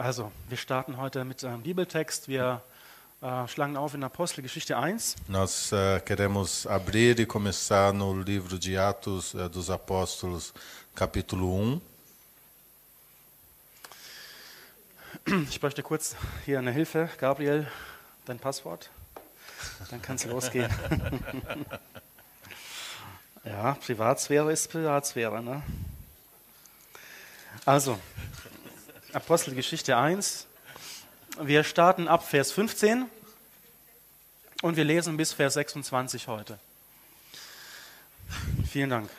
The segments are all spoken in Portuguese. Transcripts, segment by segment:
Also, wir starten heute mit einem Bibeltext. Wir äh, schlagen auf in Apostelgeschichte 1. Nós eh, queremos abrir e começar no livro de Atos eh, dos Apóstolos, capítulo 1. Ich bräuchte kurz hier eine Hilfe. Gabriel, dein Passwort? Dann kann es losgehen. ja, Privatsphäre ist Privatsphäre. Ne? Also, Apostelgeschichte 1. Wir starten ab Vers 15 und wir lesen bis Vers 26 heute. Vielen Dank.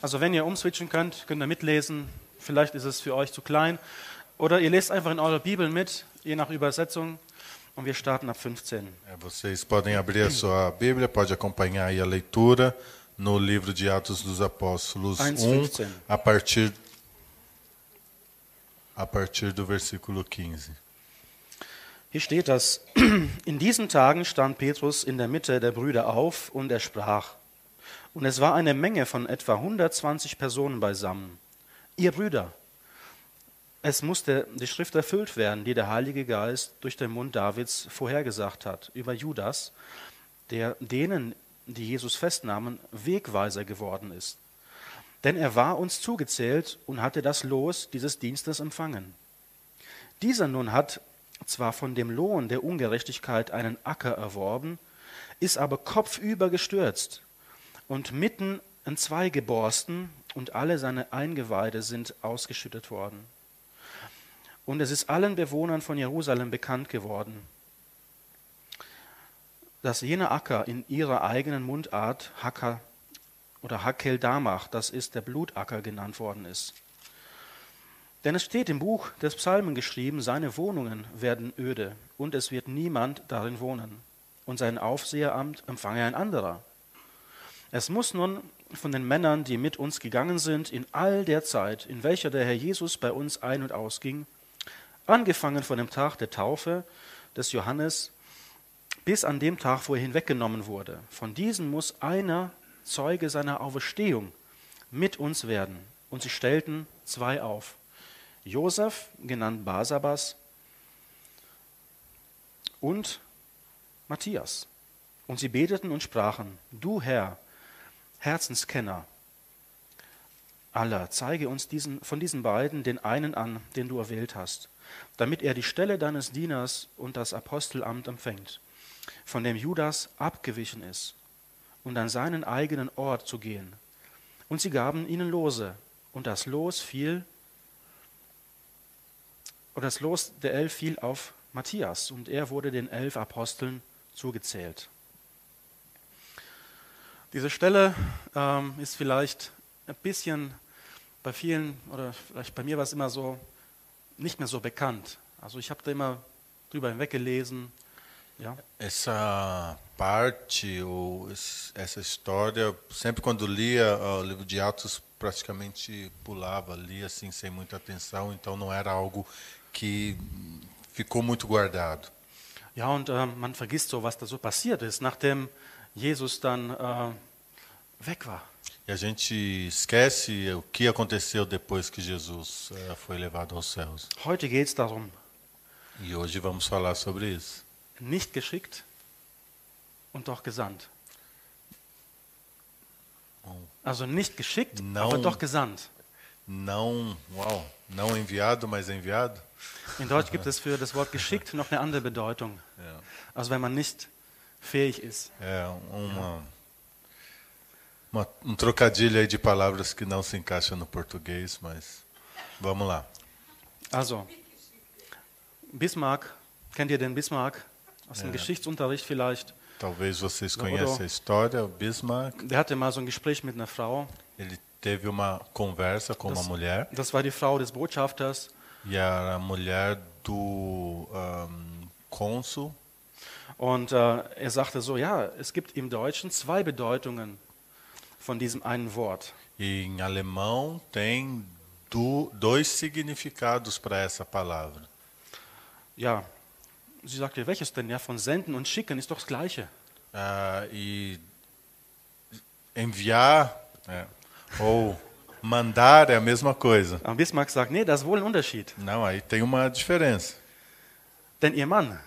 Also wenn ihr umswitchen könnt, könnt ihr mitlesen. Vielleicht ist es für euch zu klein. Oder ihr lest einfach in eurer Bibel mit, je nach Übersetzung. Und wir starten ab 15. Eh, Vocês podem abrir a sua Bíblia, pode acompanhar aí a leitura no livro de Atos dos Apóstolos 1, 1, 15. a partir, a partir do versículo 15. Hier steht das, in diesen Tagen stand Petrus in der Mitte der Brüder auf und er sprach. Und es war eine Menge von etwa 120 Personen beisammen. Ihr Brüder, es musste die Schrift erfüllt werden, die der Heilige Geist durch den Mund Davids vorhergesagt hat, über Judas, der denen, die Jesus festnahmen, Wegweiser geworden ist. Denn er war uns zugezählt und hatte das Los dieses Dienstes empfangen. Dieser nun hat zwar von dem Lohn der Ungerechtigkeit einen Acker erworben, ist aber kopfüber gestürzt und mitten entzwei geborsten und alle seine Eingeweide sind ausgeschüttet worden. Und es ist allen Bewohnern von Jerusalem bekannt geworden, dass jener Acker in ihrer eigenen Mundart Hacker oder Hakel Damach, das ist der Blutacker genannt worden ist. Denn es steht im Buch des Psalmen geschrieben, seine Wohnungen werden öde und es wird niemand darin wohnen. Und sein Aufseheramt empfange ein anderer. Es muss nun von den Männern, die mit uns gegangen sind, in all der Zeit, in welcher der Herr Jesus bei uns ein- und ausging, angefangen von dem Tag der Taufe des Johannes bis an dem Tag, wo er hinweggenommen wurde. Von diesen muss einer Zeuge seiner Auferstehung mit uns werden. Und sie stellten zwei auf. Josef, genannt Basabas, und Matthias. Und sie beteten und sprachen, du Herr, Herzenskenner aller, zeige uns diesen, von diesen beiden den einen an, den du erwählt hast, damit er die Stelle deines Dieners und das Apostelamt empfängt, von dem Judas abgewichen ist, und an seinen eigenen Ort zu gehen. Und sie gaben ihnen Lose, und das Los fiel, und das Los der Elf fiel auf Matthias, und er wurde den elf Aposteln zugezählt. Diese Stelle ähm, ist vielleicht ein bisschen bei vielen, oder vielleicht bei mir war es immer so, nicht mehr so bekannt. Also ich habe da immer drüber hinweggelesen. Ja. Essa parte, ou essa história, sempre quando lia o livro de Atos, praticamente pulava, lia assim sem muita atenção, então não era algo que ficou muito guardado. Ja, und ähm, man vergisst so, was da so passiert ist, nachdem Jesus dann äh, weg war. E a gente esquece o que aconteceu depois que Jesus eh, foi levado aos céus. Heute geht es darum, E hoje vamos falar sobre isso. Nicht geschickt und doch gesandt. Also nicht geschickt, Não. aber doch gesandt. Não, uau, não enviado, mas enviado. In Deutsch gibt es für das Wort geschickt noch eine andere Bedeutung. Ja. Also wenn man nicht fähig ist. É uma, uma- um trocadilho aí de palavras que não se encaixa no português, mas vamos lá. Also, Bismarck, kennt ihr den Bismarck? Aus dem. Geschichtsunterricht vielleicht. Talvez vocês conheçam a história. Bismarck, Der hatte mal so ein Gespräch mit einer Frau. ele teve uma conversa com uma Das, mulher das war die Frau des Botschafters. e era a mulher do ahm, cônsul Und äh, er sagte so, ja, es gibt im Deutschen zwei Bedeutungen von diesem einen Wort. e em alemão tem do, dois significados para essa palavra. Ja, sie sagte, welches denn? Ja, von senden und schicken ist doch das Gleiche. Ah, e enviar é, ou Mandar é a mesma coisa. Aber Bismarck sagt, nee, das ist wohl ein Unterschied. Não, aí tem uma diferença. Denn ihr Mann,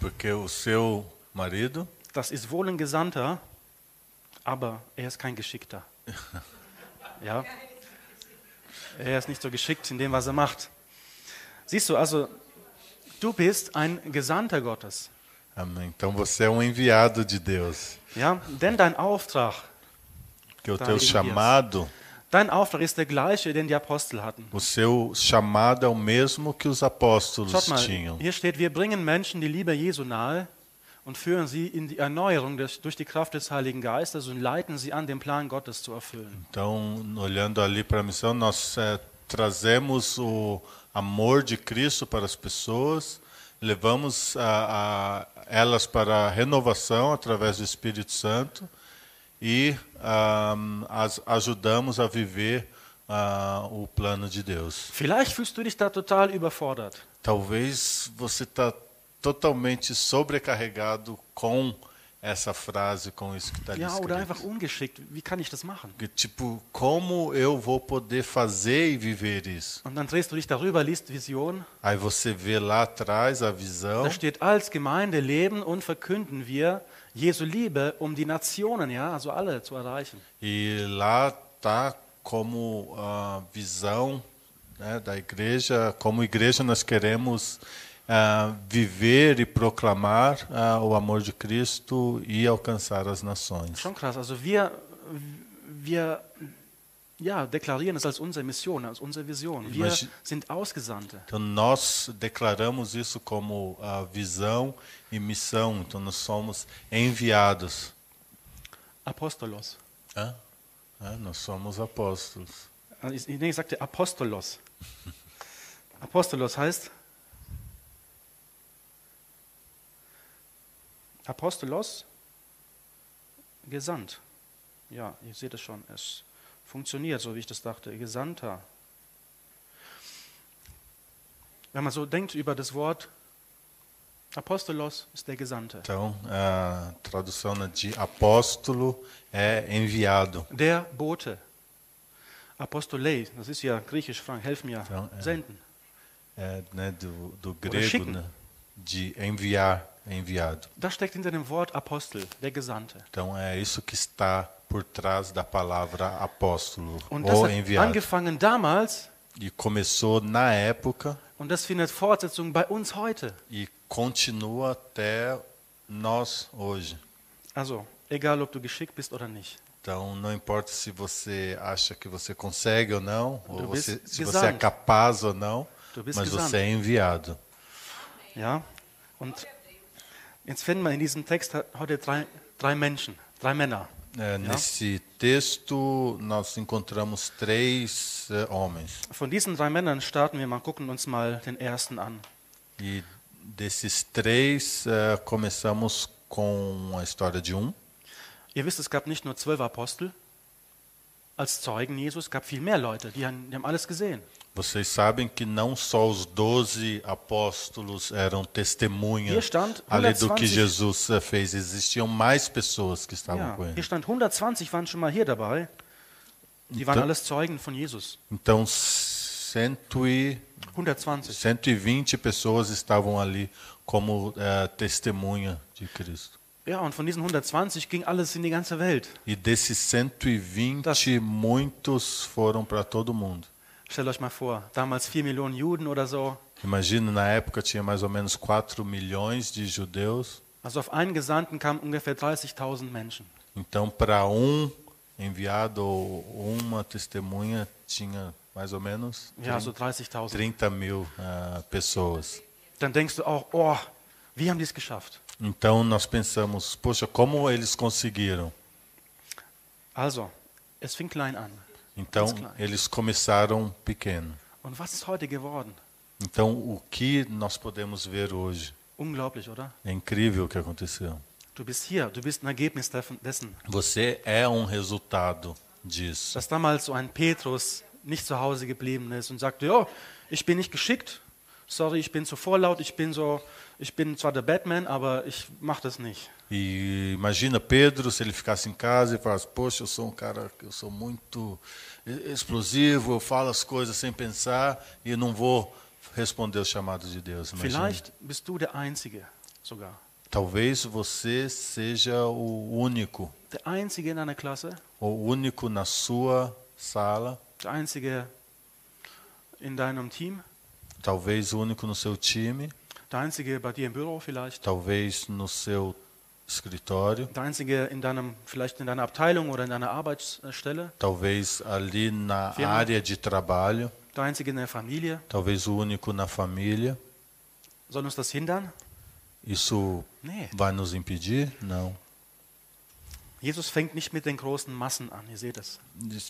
Porque o seu marido, das ist wohl ein Gesandter, aber er ist kein Geschickter. Ja? Er ist nicht so geschickt in dem, was er macht. Siehst du, also, du bist ein Gesandter Gottes. amém. Então você é um enviado de Deus. Ja? Denn dein Auftrag, Que o teu chamado, dein Auftrag ist der gleiche, den die Apostel hatten. o seu chamado é o mesmo que os apóstolos Schaut mal, tinham. hier steht, wir bringen Menschen die Liebe Jesu nahe und führen sie in die Erneuerung des, durch die Kraft des Heiligen Geistes und leiten sie an, den Plan Gottes zu erfüllen. Então, olhando ali para a missão, nós eh, trazemos o amor de Cristo para as pessoas, levamos a, a, elas para a renovação através do Espírito Santo e ah, as ajudamos a viver ah, o plano de Deus. Vielleicht fühlst du dich da total überfordert. Talvez você está totalmente sobrecarregado com essa frase, com isso que está Ja, oder einfach ungeschickt. Wie kann ich das machen? Tipo, como eu vou poder fazer e viver isso? Und dann drehst du dich darüber, liest Vision. Aí você vê lá atrás a visão, Da steht, als Gemeinde leben und verkünden wir Jesu Liebe, um die Nationen, ja, also alle zu erreichen. e lá tá como a visão né, da igreja, como igreja nós queremos ah, viver e proclamar ah, o amor de Cristo e alcançar as nações. Schon krass. Also wir, wir ja, deklarieren es als unsere Mission, als unsere Vision. Wir Imagi- sind Ausgesandte. Então nós declaramos isso como a visão e missão. Então nós somos enviados. Apostolos. Hã? É, nós somos apóstolos. Also Ich, nee, ich sagte Apostolos. Apostolos heißt Apostolos gesandt. Ja, ihr seht es schon. Es funktioniert, so wie ich das dachte. Gesandter. Wenn man so denkt über das Wort Apostolos, ist der Gesandte. Então a tradução de apóstolo é enviado. Der Bote. Apostolei, das ist ja griechisch, Frank, helf mir. Ja, ja. Senden. É, né, do, do grego, né, de enviar, enviado. Das steckt hinter dem Wort Apostel, der Gesandte. Então é isso que está por trás da palavra apóstolo Und das ou hat enviado. angefangen damals E começou na época und das findet Fortsetzung bei uns heute. e continua até nós hoje. Also, egal ob du geschickt bist oder nicht. Então, não importa se você acha que você consegue ou não, ou você, se você é gesandt. capaz ou não, mas gesandt. você é enviado. Ja? Und jetzt finden wir in diesem Text heute drei, drei Menschen, drei Männer. É, Nesse texto, nós encontramos três eh, homens. Von diesen drei Männern starten wir mal, gucken uns mal den ersten an. E desses três, eh, começamos com a história de um. Ihr wisst, es gab nicht nur zwölf Apostel als Zeugen Jesus, es gab viel mehr Leute, die haben, die haben alles gesehen. Vocês sabem que não só os doze apóstolos eram Hier testemunhas stand ali do que 120 Jesus eh, fez. Existiam mais pessoas que estavam Ja, com hier ele. stand 120 waren schon mal hier dabei. Die waren Então- alles Zeugen von Jesus. Então, cento e 120. 120 pessoas estavam ali como eh, testemunha de Cristo. Ja, und von diesen 120 ging alles in die ganze Welt. E desses 120, Das- muitos foram para todo mundo. Stellt euch mal vor, damals 4 Millionen Juden oder so. Imagina, na época tinha mais ou menos 4 milhões de judeus. Also auf einen Gesandten kamen ungefähr 30.000 Menschen. Então, para um enviado ou uma testemunha, tinha mais ou menos Ja, so 30.000. 30 mil ah, pessoas. Dann denkst du auch, oh, wie haben die es geschafft? Então, nós pensamos, poxa, como eles conseguiram? Also, es fing klein an. Então, eles começaram pequeno. Então, o que nós podemos ver hoje? É incrível o que aconteceu. Você é um resultado disso. Dass damals so ein Petrus nicht zu Hause geblieben ist und sagte, ja, ich bin nicht geschickt, sorry, ich bin zu vorlaut, ich bin so, ich bin zwar der Batman, aber ich mache das nicht. E imagina Pedro se ele ficasse em casa e falasse: Poxa, eu sou um cara, eu sou muito explosivo, eu falo as coisas sem pensar e não vou responder os chamados de Deus. Imagina. Vielleicht bist du der Einzige sogar. Talvez você seja o único, Der Einzige in deiner Klasse, o único na sua sala, der Einzige in deinem Team, talvez o único no seu time, der Einzige bei dir im Büro vielleicht, talvez no seu escritório, der Einzige in deinem, vielleicht in deiner Abteilung oder in deiner Arbeitsstelle, talvez ali na Firma. área de trabalho, der Einzige in der Familie. talvez o único na família. Soll uns das hindern? Isso Nee. vai nos impedir? Não. Jesus fängt nicht mit den großen Massen an, ihr seht es.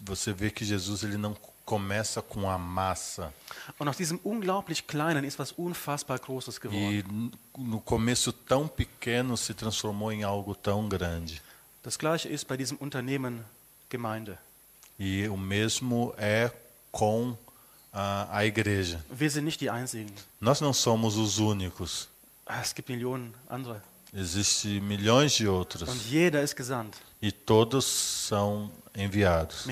Você vê que Jesus ele não começa com a massa. Und aus diesem unglaublich Kleinen ist was unfassbar Großes geworden. E no começo tão pequeno se transformou em algo tão grande. Das gleiche ist bei diesem Unternehmen Gemeinde. E o mesmo é com a, a igreja. Wir sind nicht die Einzigen. Nós não somos os únicos. Ah, Es gibt Millionen andere. Existem milhões de outros. jeder ist gesandt E todos são enviados.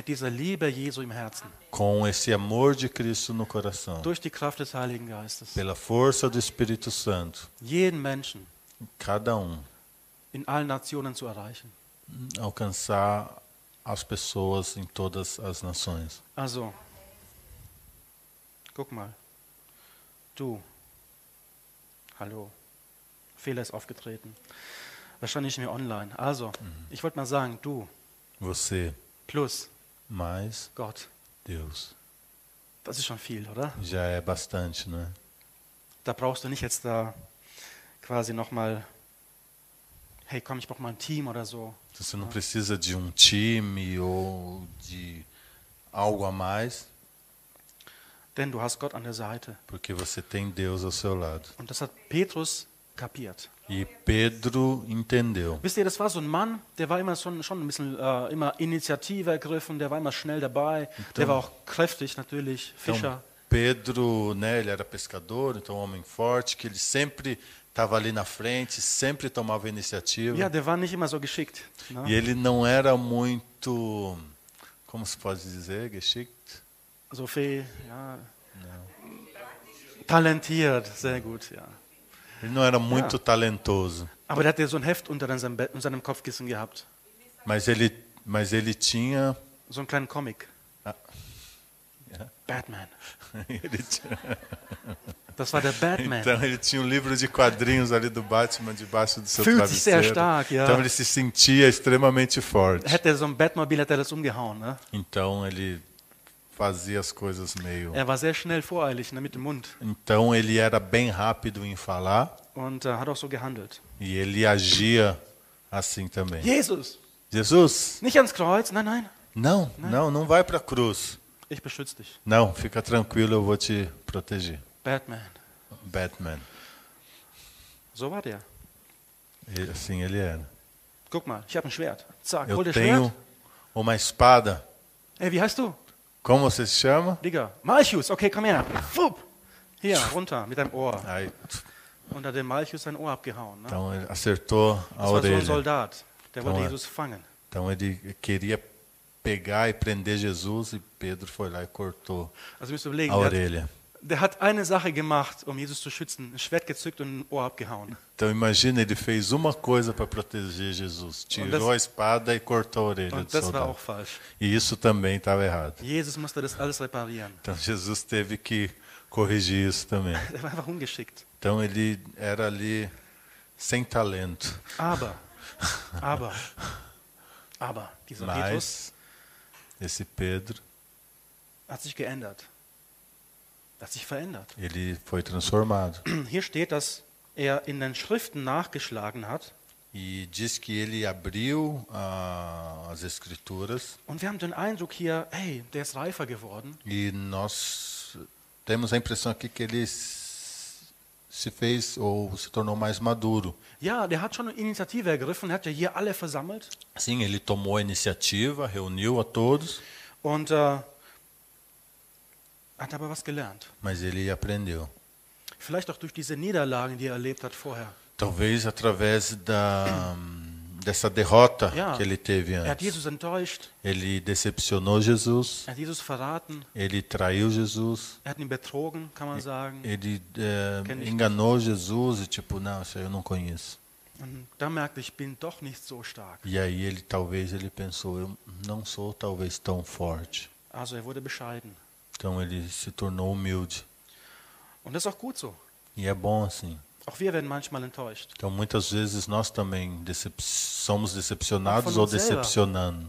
Com esse amor de Cristo no coração. Pela força do Espírito Santo. Jeden Menschen Cada um. alcançar as pessoas em todas as nações. Also, guck mal. Du. Hallo. Fehler ist aufgetreten. Wahrscheinlich nicht mehr online. Also, ich wollte mal sagen, du Você plus mais Gott. Deus. Das ist schon viel, oder? Já é bastante, né? Da brauchst du nicht jetzt da quasi nochmal, hey komm, ich brauche mal ein Team oder so. Você não precisa de um time ou de algo a mais, Denn du hast Gott an der Seite. porque você tem Deus ao seu lado. Und das hat Petrus kapiert. E Pedro entendeu. Wisst ihr, das war so ein Mann, der war immer schon, schon ein bisschen äh, immer Initiative ergriffen, der war immer schnell dabei, der war auch kräftig natürlich, Então, Fischer. Pedro, né, ele era pescador, então um homem forte, que ele sempre estava ali na frente, sempre tomava iniciativa. Ja, der war nicht immer so geschickt. Ne? E ele não era muito, como se pode dizer, geschickt? So viel, ja. Talentiert, sehr gut, ja. Ele não era muito talentoso, Aber der hatte so ein Heft unter seinem, unter seinem Kopfkissen gehabt. mas ele, mas ele tinha, So einen kleinen Comic. Ah. Ja. Batman. Das war der Batman. então ele tinha um livro de quadrinhos ali do Batman debaixo do seu Fühlt sich sehr travesseiro. stark, ja. Então ele se sentia extremamente forte. Hätte er so ein Batmobil, hätte er das umgehauen. Ne? Então ele fazia as coisas meio. Er war sehr schnell voreilig ne, mit dem Mund Então ele era bem rápido em falar und äh, hat auch so gehandelt. e ele agia assim também. Jesus, Jesus, nicht ans Kreuz, nein, nein, não, não, não vai para a cruz. ich beschütze dich. Não, fica tranquilo, eu vou te proteger. Batman. Batman. So war der. Assim ele era. Guck mal, ich habe ein Schwert. Zack, Eu hol tenho Schwert. uma espada. Ey, wie heißt du? Como você se chama? Digga, Malchus, okay, komm her. Fupp. Hier, runter, mit deinem Ohr. Aí, Und hat dem Malchus sein Ohr abgehauen. Ne? então ele acertou a Das war so ein orelha. Soldat, der wollte. Jesus fangen. Então ele queria pegar e prender Jesus e Pedro foi lá e cortou Also müsst ihr überlegen, a der hat, orelha. Der hat eine Sache gemacht, um Jesus zu schützen. Ein Schwert gezückt und ein Ohr abgehauen. Então imagina, ele fez uma coisa para proteger Jesus. Tirou a espada e cortou a orelha do das soldado. E isso também estava errado. Jesus musste das alles reparieren. Então Jesus teve que corrigir isso também. Er war einfach ungeschickt. Então ele era ali sem talento. Aber, aber, aber, dieser Petrus Mas esse Pedro, hat sich geändert. Hat sich verändert. ele foi transformado. Hier steht, dass er in den Schriften nachgeschlagen hat. E diz que ele abriu ah, as escrituras Und wir haben den Eindruck hier, hey, der ist reifer geworden. e nós temos a impressão aqui que ele se fez ou se tornou mais maduro. Ja, der hat schon eine Initiative ergriffen, er hat ja hier alle versammelt. Sim, ele tomou a iniciativa, reuniu a todos, Und äh, hat aber was gelernt. mas ele aprendeu. Vielleicht auch durch diese Niederlagen, die er erlebt hat vorher. Talvez através da, dessa derrota Ja. que ele teve Er hat antes. Jesus enttäuscht, Ele decepcionou Jesus, er hat Jesus ele traiu Jesus, er ele eh, enganou Jesus e tipo, não, isso aí eu não conheço. Ich, so stark. E aí ele talvez ele pensou, eu não sou talvez tão forte. Also er wurde bescheiden. Então ele se tornou humilde. Und das ist auch gut so. E é bom assim. Auch wir werden manchmal enttäuscht. Então muitas vezes nós também decep somos decepcionados ou decepcionamos.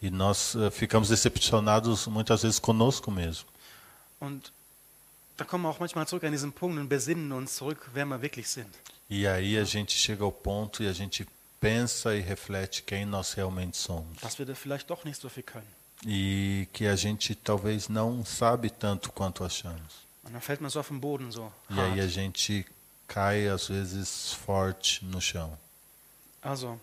E nós eh, ficamos decepcionados muitas vezes conosco mesmo. Und da kommen wir auch manchmal zurück an diesen Punkt und besinnen uns zurück, wer wir wirklich sind. E aí a gente chega ao ponto e a gente pensa e reflete quem nós realmente somos. Dass wir da vielleicht doch nicht so viel können. E que a gente talvez não sabe tanto quanto achamos. Und dann fällt man so auf den Boden so. E aí a gente cai às vezes forte no chão. Also,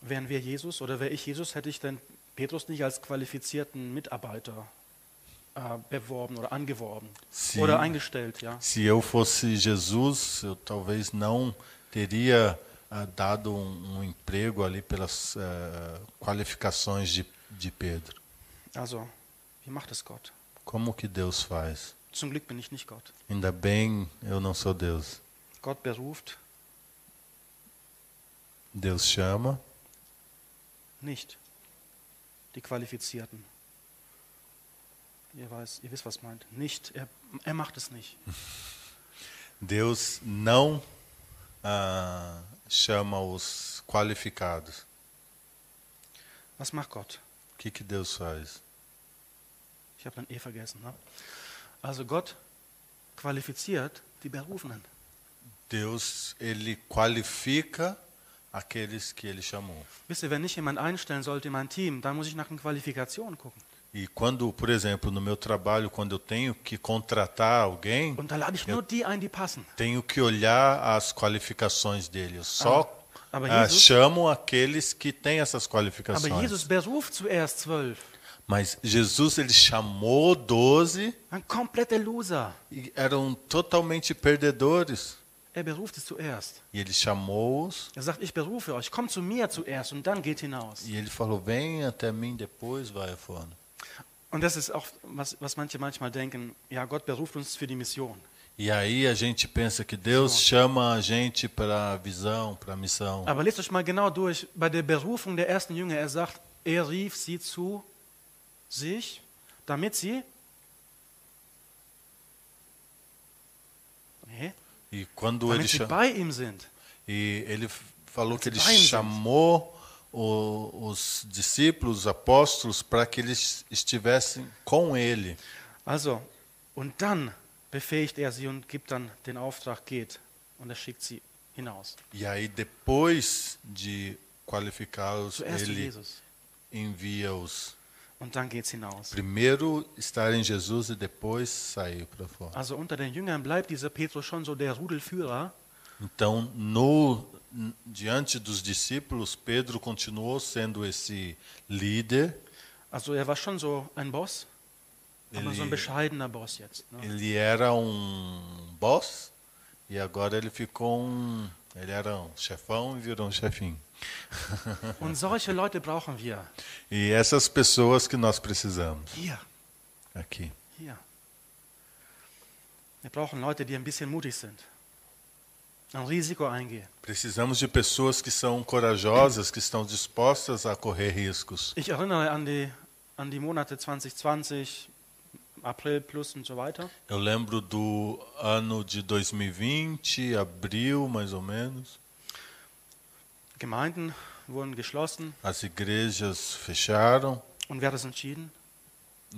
wären wir Jesus oder wäre ich Jesus, hätte ich denn Petrus nicht als qualifizierten Mitarbeiter äh, beworben oder angeworben Se, oder eingestellt, ja. se eu fosse Jesus, eu talvez não teria dado um, um emprego ali pelas ah, qualificações de, de Pedro. Also, wie macht es Gott? Como que Deus faz? Zum Glück bin ich nicht Gott. Ainda bem eu não sou Deus. Gott beruft Deus chama, nicht die Qualifizierten. Ihr, weiß, ihr wisst, was meint. Nicht, er, er macht es nicht. Deus não ah, chama os qualificados. Was macht Gott? O que, que Deus faz? Ich habe dann eh vergessen. Ne? Also Gott qualifiziert die Berufenen. Deus ele qualifica aqueles que ele chamou. Wisst ihr, wenn ich jemand einstellen sollte in mein Team, dann muss ich nach den Qualifikationen gucken. E quando, por exemplo, no meu trabalho, quando eu tenho que contratar alguém, tenho que olhar as qualificações dele. Eu só ah, Jesus- chamo aqueles que têm essas qualificações. Jesus. Mas Jesus ele chamou doze e eram totalmente perdedores. Er beruft es zuerst. E ele chamou-os Er sagt, ich berufe euch, kommt zu mir zuerst und dann geht hinaus. e ele falou: Vem até mim, depois vai afora. Und das ist auch, was, was manche manchmal denken, ja, Gott beruft uns für die Mission. E aí a gente pensa que Deus chama a gente para a visão, para a missão. Aber lest euch mal genau durch. Bei der Berufung der ersten Jünger, er sagt, er rief sie zu sich, damit sie. Nee, E quando ele damit sie cha- bei ihm sind. e ele falou que ele chamou o- os discípulos, os apóstolos, para que eles estivessem com ele. Also, und dann befähigt er sie und gibt dann den Auftrag, geht. Und er schickt sie hinaus. E aí depois de qualificá-los, ele envia-os. Und dann geht's hinaus. Primeiro estar em Jesus e depois sair para fora. Also unter den Jüngern bleibt dieser Petrus schon so der Rudelführer. Então, no diante dos discípulos, Pedro continuou sendo esse líder. Also er war schon so ein Boss, aber so ein Ele, bescheidener Boss jetzt. Ne? ele era um boss e agora ele ficou um. Ele era um chefão e virou um chefinho. Und solche Leute brauchen wir. E essas pessoas que nós precisamos Hier, aqui. hier. Wir brauchen Leute, die ein bisschen mutig sind. Precisamos de pessoas que são corajosas, que estão dispostas a correr riscos. Ich erinnere an die, an die Monate 2020, April plus und so weiter. Eu lembro do ano de 2020, abril mais ou menos. Gemeinden wurden geschlossen. As igrejas fecharam. Und wer das entschieden?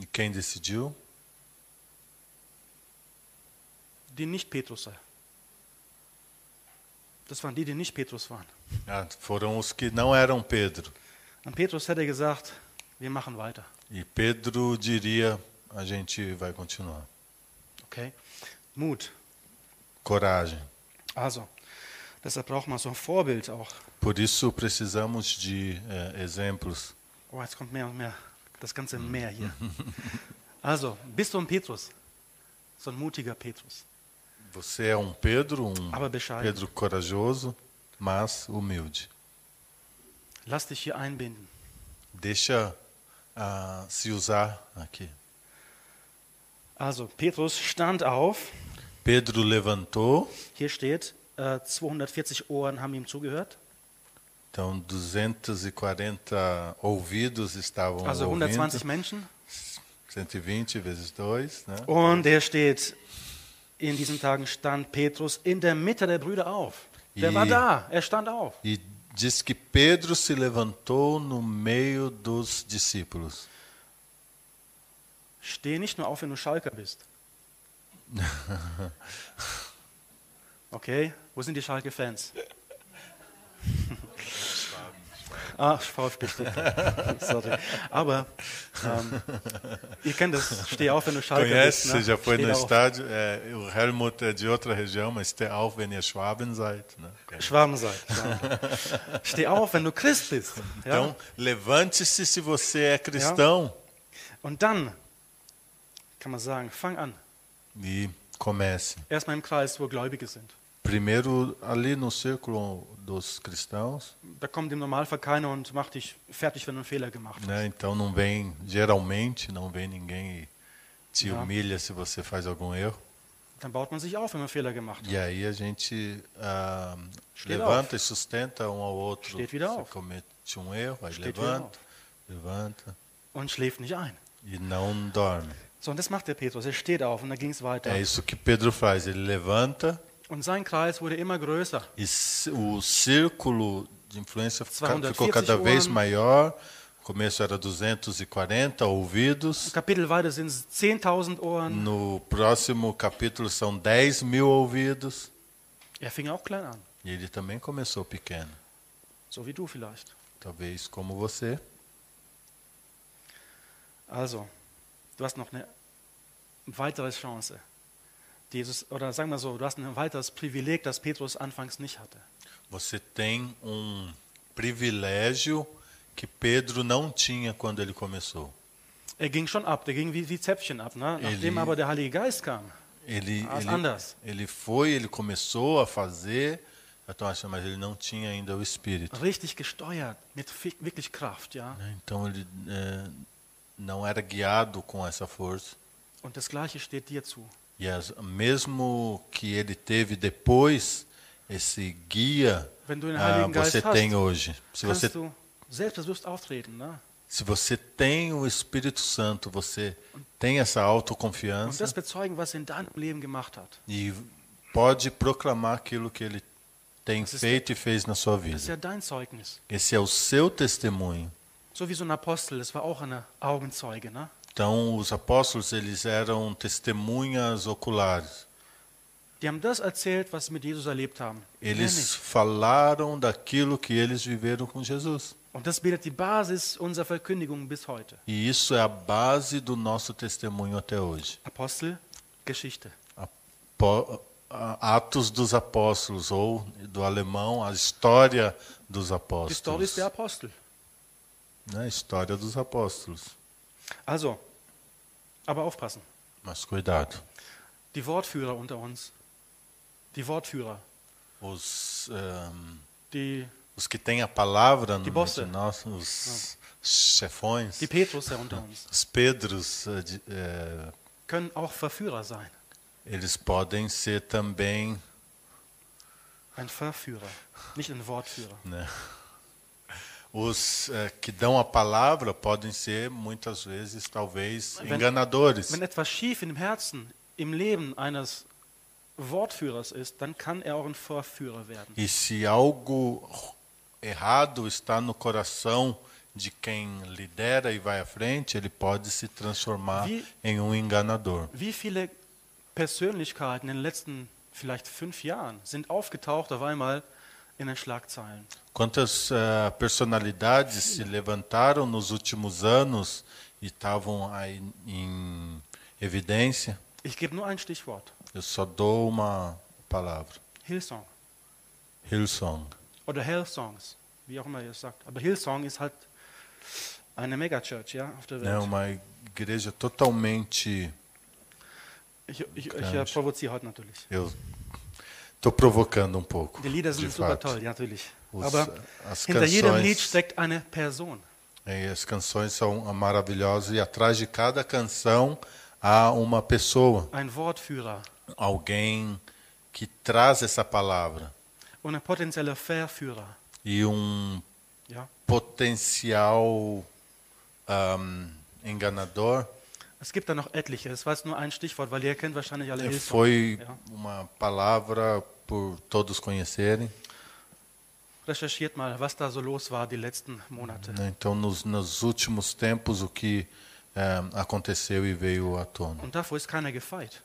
E quem decidiu? Die nicht Petrus. Das waren die, die nicht Petrus waren. Ah, foram os que não eram Pedro. Und Petrus hätte gesagt, wir machen weiter. E Pedro diria: a gente vai continuar. Okay? Mut. Coragem. Also, deshalb braucht man so ein Vorbild auch. Por isso precisamos de eh, exemplos. Oh, jetzt kommt mehr und mehr. Das ganze Meer hier. Also, bist du ein Petrus? so ein mutiger Petrus. Você é um Pedro, um. Pedro corajoso, mas humilde. Lass dich hier einbinden. Deixa ah, se usar aqui. Also, Petrus stand auf. Pedro levantou, Hier steht, äh, 240 Ohren haben ihm zugehört. então 240 ouvidos estavam Also 120 ouvindo. Menschen. 120 vezes 2, né? Und er steht, in diesen Tagen stand Petrus in der Mitte der Brüder auf. Der war da, er stand auf. E diz que Pedro se levantou no meio dos discípulos. Steh nicht nur auf, wenn du Schalker bist. Okay, wo sind die Schalke-Fans? Ah, VfB Stuttgart. Sorry. Aber ähm, ihr kennt das. Steh auf, wenn du Schalke Conhece? bist. Você Ne? já foi Steh no auf. estádio? É, o Helmut é de outra região, mas steh auf, wenn ihr Schwaben seid. Né? Schwaben seid. Schwaben. Steh auf, wenn du Christ bist. Ja? Então, levante-se se você é cristão Und dann kann man sagen, fang an. e comece. Erstmal im Kreis, wo Gläubige sind. Primeiro, ali no círculo dos cristãos, Da kommt im Normalfall keiner und macht dich fertig, wenn du einen Fehler gemacht hast. né? então não vem, geralmente, não vem ninguém e te Não. humilha se você faz algum erro. Dann baut man sich auf, wenn man Fehler gemacht hat. E aí a gente ah, Steht levanta e sustenta um ao outro. Steht wieder Você auf. comete um erro, aí Steht levanta, levanta Und schläft nicht ein. e não dorme. So, und das macht der Petrus. Er steht auf und dann ging es weiter. É isso que Pedro faz. Ele levanta Und sein Kreis wurde immer größer. e o círculo de influência fica- 240 ficou cada vez maior. No começo era 240 Im ouvidos. Kapitel weiter sind es 10.000 Ohren. No próximo capítulo são 10 mil ouvidos. Er fing auch klein an. E ele também começou pequeno. So wie du vielleicht. Talvez como você. Also, du hast noch eine weitere Chance. Jesus, oder sagen wir so, du hast ein weiteres Privileg, das Petrus anfangs nicht hatte. Você tem um privilégio que Pedro não tinha quando ele começou. Er ging schon ab, der ging wie, wie Zäpfchen ab. Ne? Nachdem Eli- aber der Heilige Geist kam, Ele, Ah, ele, anders. ele foi, ele começou a fazer, então, mas ele não tinha ainda o Espírito. richtig gesteuert, mit wirklich Kraft, ja. Então ele é, não era guiado com essa força. Und das Gleiche steht dir zu. E as, mesmo que ele teve depois esse guia, ah, você tem hoje. Se você, se você tem o Espírito Santo, você tem essa autoconfiança e pode proclamar aquilo que ele tem feito e fez na sua vida. Esse é o seu testemunho. So wie so ein Apostel, das war auch eine Augenzeuge. Ne? Então, os apóstolos, eles eram testemunhas oculares. Die haben das erzählt, was sie mit Jesus erlebt haben. Eles falaram daquilo que eles viveram com Jesus. Und das bildet die Basis unserer Verkündigung bis heute. E isso é a base do nosso testemunho até hoje. Apostel, Geschichte. Apó- a- Atos dos Apóstolos, ou do alemão, a história dos Die Story apóstolos. der Apostel. Né? História dos apóstolos. Also, aber aufpassen. Mas cuidado. Die Wortführer unter uns, die Wortführer, Os, ehm, die, os que têm a palavra Die no Bosse. de nós, os chefões, die Petrus ja unter uns, os Pedros, de- eh, können auch Verführer sein. eles podem ser também Ein Verführer, nicht ein Wortführer. né? Os eh, que dão a palavra podem ser muitas vezes, talvez, Wenn- enganadores. Wenn etwas schief im Herzen, im Leben eines Wortführers ist, dann kann er auch ein Verführer werden. E se algo errado está no coração de quem lidera e vai à frente, ele pode se transformar Wie- em um enganador. Wie viele Persönlichkeiten in den letzten vielleicht fünf Jahren sind aufgetaucht auf einmal in den Schlagzeilen? Quantas eh, personalidades se levantaram nos últimos anos e estavam aí em evidência? Ich gebe nur ein Stichwort. Eu só dou uma palavra. Hillsong Hillsong. oder Hellsongs, wie auch immer ihr es sagt. Aber Hillsong ist halt eine Megachurch ja, auf der É Welt. uma igreja totalmente Ich, ich, ich provoziere heute natürlich. Eu estou provocando um pouco. Die Lieder de sind super fato. toll, natürlich. Os- Aber as hinter jedem Lied canções, steckt eine Person. e as canções são maravilhosas e atrás de cada canção há uma pessoa, ein Wortführer alguém que traz essa palavra und ein potenzieller Verführer. e um Ja? potencial ahm, enganador. Es gibt da noch etliche. Das war jetzt nur ein Stichwort, weil ihr kennt wahrscheinlich alle Hilfe. Foi Ja. uma palavra por todos conhecerem. Recherchiert mal, was da so los war die letzten Monate. né? Então, nos, nos últimos tempos, o que eh, aconteceu e veio à tona. Und davor ist keiner gefeit.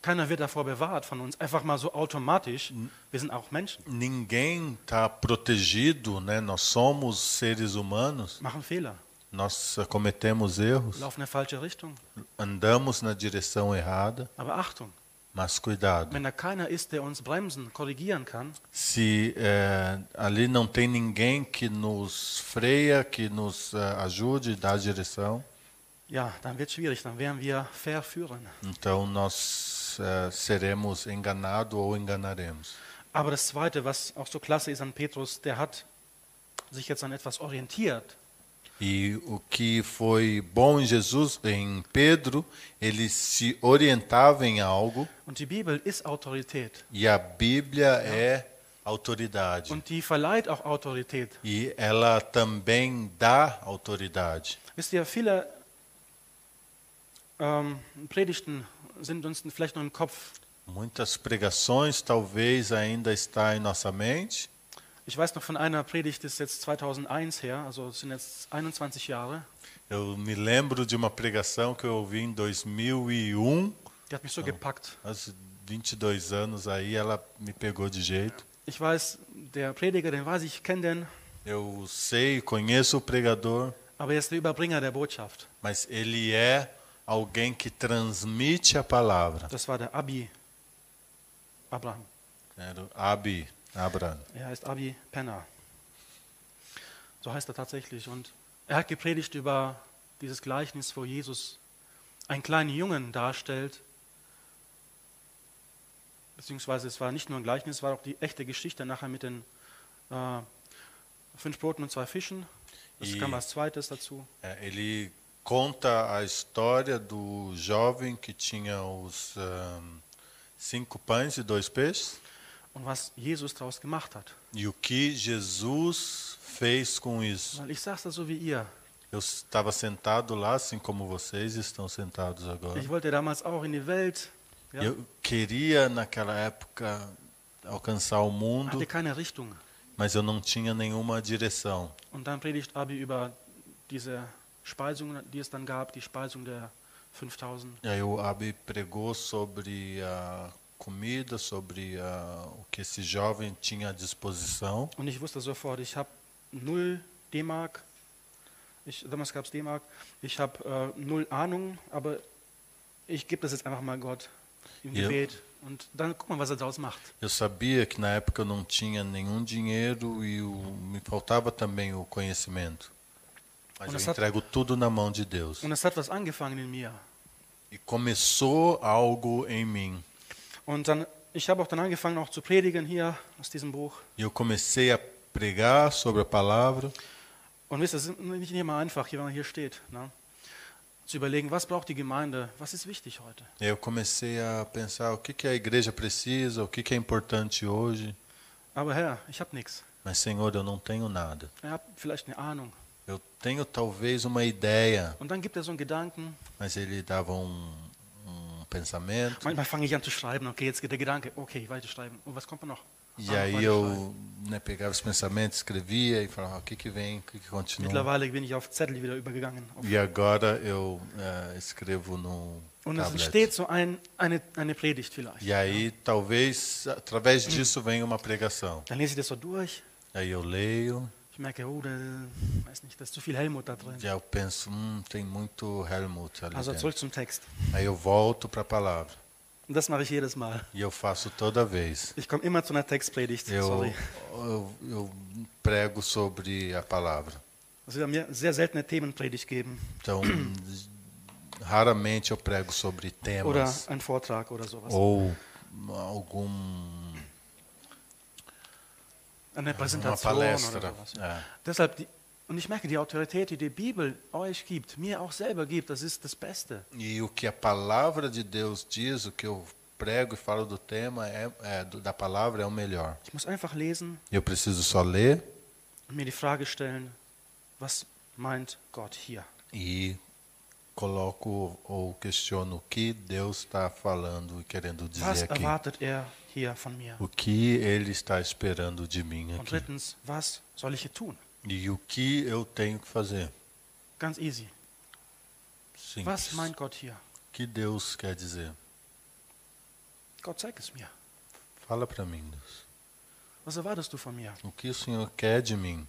Keiner wird davor bewahrt von uns. Einfach mal so automatisch. Wir sind auch Menschen, Ninguém está protegido, né? Nós somos seres humanos, machen Fehler, nós cometemos erros, laufen in falsche Richtung. andamos na direção errada, Aber Achtung, mas cuidado. wenn da keiner ist, der uns bremsen, korrigieren kann, Se eh, ali não tem ninguém que nos freia, que nos eh, ajude, dá direção, ja, dann wird es schwierig. Dann werden wir verführen. então nós eh, seremos enganados ou enganaremos. Aber das Zweite, was auch so klasse ist an Petrus, der hat sich jetzt an etwas orientiert. E o que foi bom em Jesus, em Pedro, ele se orientava em algo Und die Bibel ist Autorität. e a Bíblia é autoridade. Und die verleiht auch Autorität. E ela também dá autoridade. Wisst ihr, viele ähm, Predigten sind uns vielleicht nur im Kopf. Muitas pregações talvez ainda está em nossa mente. Ich weiß noch von einer Predigt, das ist jetzt 2001 her, also sind jetzt 21 Jahre. Eu me lembro de uma pregação que eu ouvi em 2001, Die hat mich so gepackt. há 22 anos aí, ela me pegou de jeito. Ich weiß, der Prediger, den weiß ich, ich kenne den, Eu sei, conheço o pregador, aber er ist der Überbringer der Botschaft. mas ele é alguém que transmite a palavra. Das war der Abi Abraham. Era o Abi Abraham. Er heißt Abi Penner. So heißt er tatsächlich. Und er hat gepredigt über dieses Gleichnis, wo Jesus einen kleinen Jungen darstellt. Beziehungsweise es war nicht nur ein Gleichnis, es war auch die echte Geschichte nachher mit den äh, fünf Broten und zwei Fischen. Das I- kam als zweites dazu. Ele conta a história do jovem que tinha os ahn, cinco pães e dois peixes Und was Jesus daraus gemacht hat. e o que Jesus fez com isso. Ich sage das so wie ihr. Eu estava sentado lá, assim como vocês estão sentados agora. Ich wollte damals auch in die Welt. Ja, Eu queria, naquela época, alcançar o mundo, hatte keine Richtung. mas eu não tinha nenhuma direção. Und dann predigt Abi über diese Speisung, die es dann gab, die Speisung der 5000. E aí o Abi pregou sobre a comida, sobre a, o que esse jovem tinha à disposição. Und ich wusste sofort, ich habe null D-Mark. Ich, damals gab es D-Mark. Ich habe äh, null Ahnung, aber ich gebe das jetzt einfach mal Gott im. Gebet. Und dann guck mal, was er daraus macht. Eu sabia que na época eu não tinha nenhum dinheiro e o, me faltava também o conhecimento. Mas Und eu es hat- entrego tudo na mão de Deus. Und es hat was angefangen in mir. E começou algo em mim. Und dann, ich habe auch dann angefangen, auch zu predigen hier aus diesem Buch. E eu comecei a pregar sobre a palavra. Und wisst ihr, es ist nicht immer einfach, hier, wenn man hier steht, ne? zu überlegen, was braucht die Gemeinde, was ist wichtig heute. E eu comecei a pensar o que, que a igreja precisa, o que, que é importante hoje. Aber Herr, ich habe nichts. Mas, Senhor, eu não tenho nada. Er hat vielleicht eine Ahnung. Eu tenho talvez uma ideia, Und dann gibt er so einen Gedanken. mas ele dava um pensamento. Manchmal fange ich an zu schreiben. Okay, jetzt geht der Gedanke. Okay, weiter schreiben. Und was kommt noch? E Ah, aí eu né, pegava os pensamentos, escrevia e falava o que, que vem, o que, que continua. Mittlerweile bin ich auf Zettel wieder übergegangen. E agora eu eh, escrevo no Und es entsteht so ein, eine, eine Predigt vielleicht. E aí talvez através disso venha uma pregação. Dann lese ich das so durch. Aí eu leio, Ich merke, oh, da, weiß nicht, da ist zu viel Helmut da drin. aí eu penso, hum, tem muito Helmut ali Also dentro. zurück zum Text. Aí eu volto para a palavra. Und das mache ich jedes Mal. E eu faço toda vez. Ich komme immer zu einer Textpredigt. Eu, Sorry. eu, eu prego sobre a palavra. Es wird mir sehr selten eine Themenpredigt geben. Então, raramente eu prego sobre oder temas einen Vortrag oder sowas. ou algum Eine Präsentation oder sowas. É. Deshalb, die, und ich merke, die Autorität, die die Bibel euch gibt, mir auch selber gibt, das ist das Beste. E o que a palavra de Deus diz, o que eu prego e falo do tema é, é da palavra é o melhor. Ich muss einfach lesen Eu preciso só ler und mir die Frage stellen, was meint Gott hier? e coloco ou questiono o que Deus está falando e querendo Was dizer aqui. erwartet er? O que Ele está esperando de mim aqui. drittens? E o que eu tenho que fazer. Ganz easy. Simples. O que Deus quer dizer? Gott, zeig es mir. Fala para mim, Deus. Was erwartest du von mir? O que o Senhor quer de mim?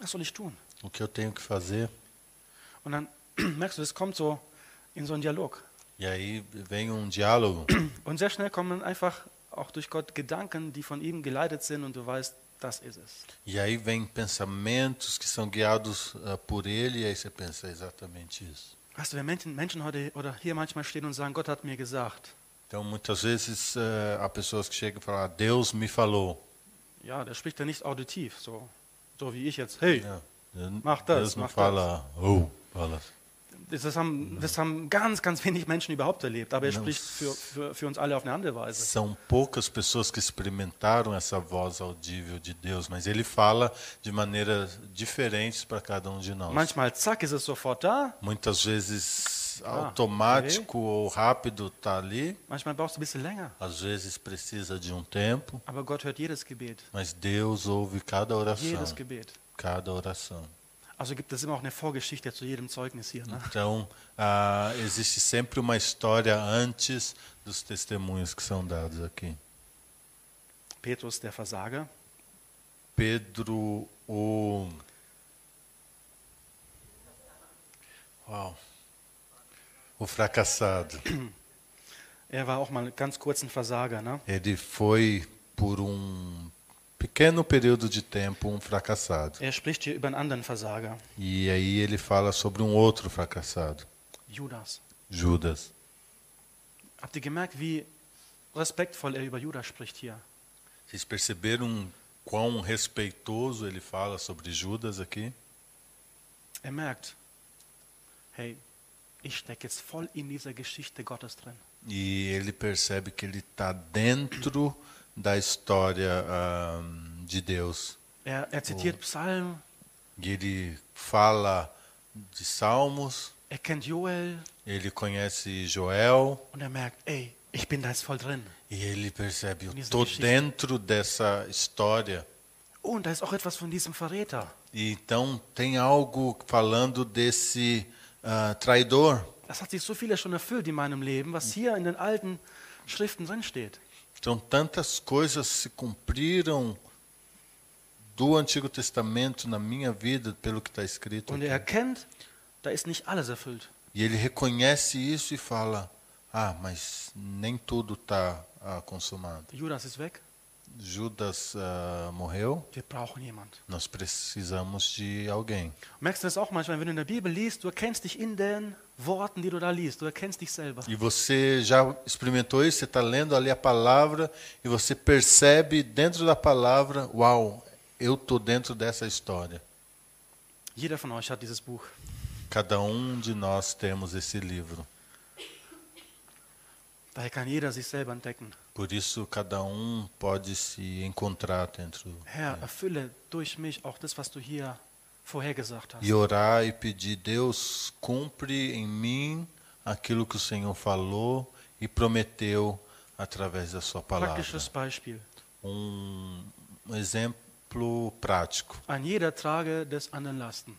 Was soll ich tun? O que eu tenho que fazer? Und dann merkst du, es kommt so in so einen Dialog. E aí vem um diálogo. Und sehr schnell kommen einfach auch durch Gott Gedanken, die von ihm geleitet sind und du weißt, das ist es. E aí vem pensamentos que são guiados ah, por Ele, e aí você pensa exatamente isso. Weißt du, wenn Menschen, Menschen heute oder hier manchmal stehen und sagen, Gott hat mir gesagt, Então, muitas vezes eh, há pessoas que chegam e falam: ah, Deus me falou. ja, der spricht ja nicht auditiv, so, so wie ich jetzt, hey, Não, Mach das, Deus mach fala, oh, fala. Das haben, das haben ganz, ganz wenig Menschen überhaupt erlebt, aber er Não. spricht für, für, für uns alle auf eine andere Weise. São poucas pessoas que experimentaram essa voz audível de Deus, mas Ele fala de maneiras diferentes para cada um de nós. Manchmal, zack, ist es sofort da, Muitas vezes Ah, automático ou rápido está ali, manchmal brauchst du ein bisschen länger, às vezes precisa de um tempo, aber Gott hört jedes Gebet, mas Deus ouve cada oração, jedes Gebet. cada oração. Also gibt es immer auch eine Vorgeschichte zu jedem Zeugnis hier. Ne? Então, ah, existe sempre uma história antes dos testemunhos que são dados aqui. Petrus, der Versager, Pedro, o. Uau. O fracassado. er war auch mal ganz kurz ein Versager. Ne? Ele foi, por um pequeno período de tempo, um fracassado. Er spricht hier über einen anderen Versager, E aí ele fala sobre um outro fracassado, Judas. Judas. Habt ihr gemerkt, wie respektvoll er über Judas spricht hier? Vocês perceberam quão respeitoso ele fala sobre Judas aqui? Er merkt, hey, ich stecke jetzt voll in dieser Geschichte Gottes drin. E ele percebe que ele está dentro da história ah, de Deus. Er, er zitiert Psalmen, E ele fala de Salmos, er kennt Joel ele conhece Joel, und er merkt, ey, ich bin da jetzt voll drin. e ele percebe, eu estou dentro dessa história. Und da ist auch etwas von diesem Verräter. E então tem algo falando desse ah, traidor. Das hat sich so vieles schon erfüllt in meinem Leben, was hier in den alten Schriften drin steht. Então tantas coisas se cumpriram do Antigo Testamento na minha vida, pelo que está escrito. Und er erkennt, da ist nicht alles erfüllt. E ele reconhece isso e fala: Ah, mas nem tudo está consumado. Judas ist weg. Judas ah, morreu, nós precisamos de alguém. Merkst du das auch manchmal, wenn du in der Bibel liest, du erkennst dich in den Worten, die du da liest, du erkennst dich selber. E você já experimentou isso? Você está lendo ali a palavra e você percebe dentro da palavra: Uau, eu estou dentro dessa história. Jeder von euch hat dieses Buch. Cada um de nós temos esse livro. Daher kann jeder sich selber entdecken. Por isso, cada um pode se encontrar dentro. Herr, erfülle durch mich auch das, was du hier vorhergesagt hast. E orar e pedir: Deus, cumpre em mim aquilo que o Senhor falou e prometeu através da Sua palavra. Praktisches Beispiel. Um, um exemplo prático. Ein jeder trage des anderen Lasten.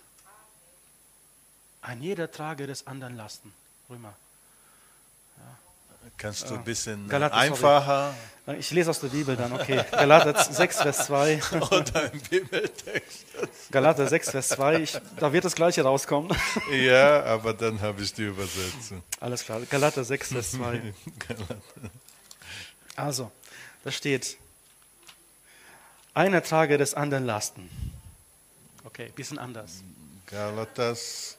Ein jeder trage des anderen Lasten. Römer. Kannst du ein bisschen Galater, sorry. einfacher Ich lese aus der Bibel dann, okay. Galater 6, Vers 2. oder im Bibeltext? Galater 6, Vers 2. Ich, da wird das Gleiche rauskommen. Ja, aber dann habe ich die Übersetzung. Alles klar. Galater 6, Vers 2. Also, da steht, einer trage des anderen Lasten. Okay, bisschen anders. Gálatas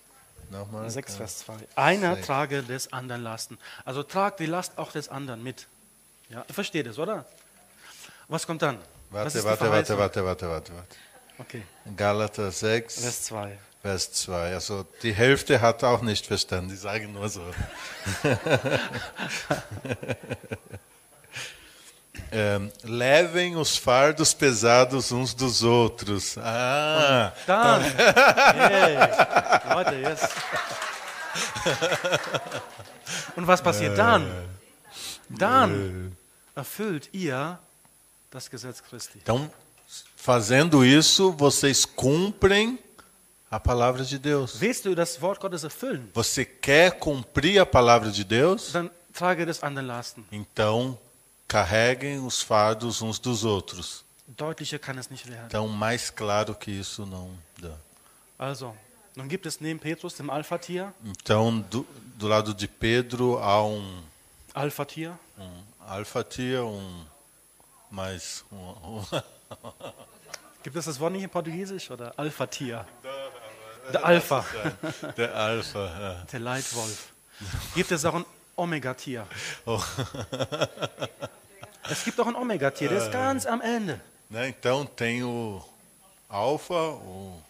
Nochmal. 6, Vers 2. Einer Sechs. trage des anderen Lasten. Also tragt die Last auch des anderen mit. Ja, versteht es, oder? Was kommt dann? Warte, warte, warte, warte, warte, warte, warte. Okay, Galater 6, Vers 2. Vers 2. Also die Hälfte hat auch nicht verstanden, die sagen nur so. Levem os fardos pesados uns dos outros. Ah, Dann, hey, Leute, jetzt. Und was passiert dann? Dann erfüllt ihr das Gesetz Christi. então, fazendo isso, vocês cumprem a palavra de Deus. Willst du das Wort Gottes erfüllen? Você quer cumprir a palavra de Deus? Dann trage des anderen Lasten. Então, carreguem os fardos uns dos outros. Então, mais claro que isso não dá. Also, nun gibt es neben Petrus, dem Alpha-Tier, Então, do, do lado de Pedro há um, Alpha-Tier, um alfatia, um mais um, um, gibt es das Wort nicht in Portugiesisch oder Alpha-Tier? Der Alpha, der Alpha. der Leitwolf. Gibt es auch ein Omega-Tier? Ja. Oh. Es gibt auch ein Omega-Tier, der ist ganz am Ende. Né? Então, tem o alfa o,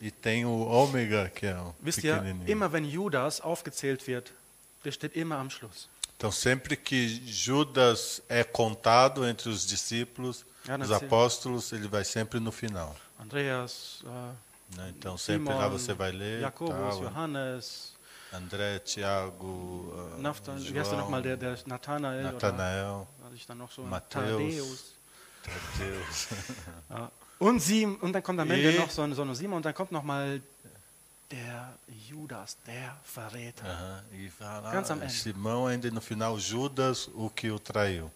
e tem o ômega, que é o Wisst ihr, immer wenn Judas aufgezählt wird, der steht immer am Schluss. Então, sempre que Judas é contado entre os discípulos, Ah, os apóstolos, ele vai sempre no final. Andreas, äh, né? Então, sempre lá Simon, você vai ler Jakobus, tal, Johannes, André, Tiago, der João, nochmal, der, der Nathanael oder Nathanael, hatte ich dann noch so Matthäus. Thaddäus. Und, Sim, und dann kommt am Ende Eh. noch so so Simon und dann kommt nochmal der Judas, der Verräter. Aham, E fala, Ganz am Ende. Simão ainda no final, Judas, o que o traiu.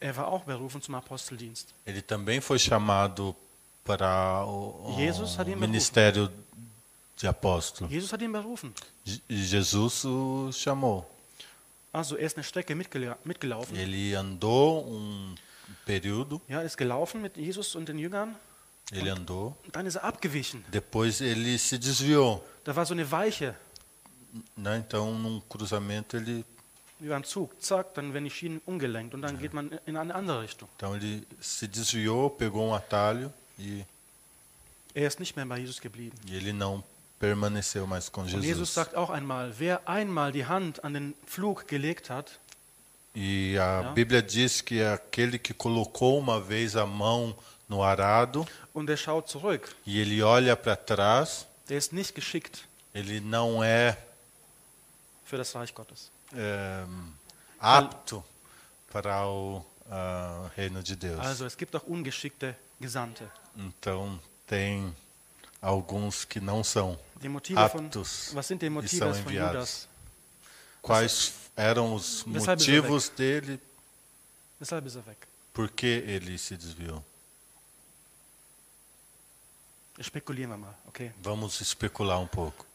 Er war auch berufen zum Aposteldienst. Ele também foi chamado para o, o Jesus ministério de apóstolo. Jesus hat ihn berufen. Je- Jesus o chamou. Also er ist eine Strecke mitgela mitgelaufen. Ele andou um período, Ja, ist gelaufen mit Jesus und den Jüngern. ele andou, Und dann ist er abgewichen. depois ele se desviou. Da war so eine Weiche, Né? Então, num cruzamento, ele, wie beim Zug. Zack, dann werden die Schienen umgelenkt und dann geht man in eine andere Richtung. então ele se desviou, pegou um atalho e, Er ist nicht mehr bei Jesus geblieben. ele não permaneceu mais com Und Jesus Jesus. sagt auch einmal, wer einmal die Hand an den Flug gelegt hat, E a Ja. Bíblia diz que aquele que colocou uma vez a mão no arado schaut zurück, e ele olha para trás, ele não é, é, apto para o ah, reino de Deus. Also. Então tem alguns que não são aptos e Motive são enviados. Judas? Quais eram os er motivos dele? Er? Por que ele se desviou? Vamos especular um pouco.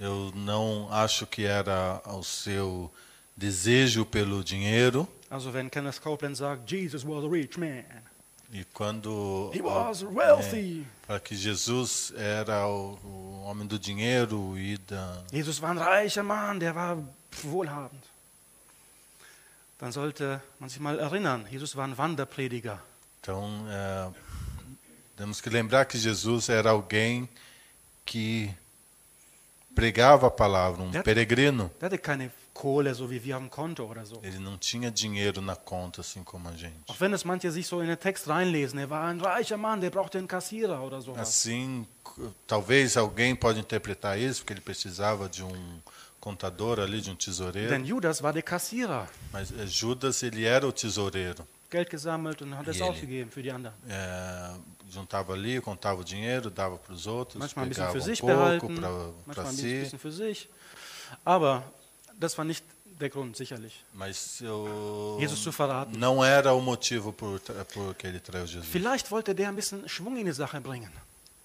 Eu não acho que era o seu desejo pelo dinheiro. Also wenn Kenneth Copeland sagt, Jesus was a rich man, E quando he was wealthy. fala que Jesus era o, o homem do dinheiro e da Jesus war ein reicher Mann, der war wohlhabend. Dann sollte man sich mal erinnern, Jesus war ein Wanderprediger. então é, temos que lembrar que Jesus era alguém que pregava a palavra, um Der- peregrino. Der hatte keine Kohle, so wie wir am Konto oder so. Ele não tinha dinheiro na conta assim como a gente. Auch wenn es manche sich so in den Text reinlesen, er war ein reicher Mann, der brauchte einen Kassierer oder sowas. Assim, talvez alguém pode interpretar isso porque ele precisava de um contador ali, de um tesoureiro. Denn Judas war der Kassierer. Mas eh, Judas ele era o tesoureiro. Geld gesammelt und hat es ausgegeben für die anderen. É, juntava ali, contava o dinheiro, dava para os outros, Manchmal pegava um pouco para manchmal ein si. bisschen für sich. Aber das war nicht der Grund, sicherlich. Mas eu, Jesus zu verraten. não era o motivo por, por que ele traiu Jesus. Vielleicht wollte der ein bisschen Schwung in die Sache bringen.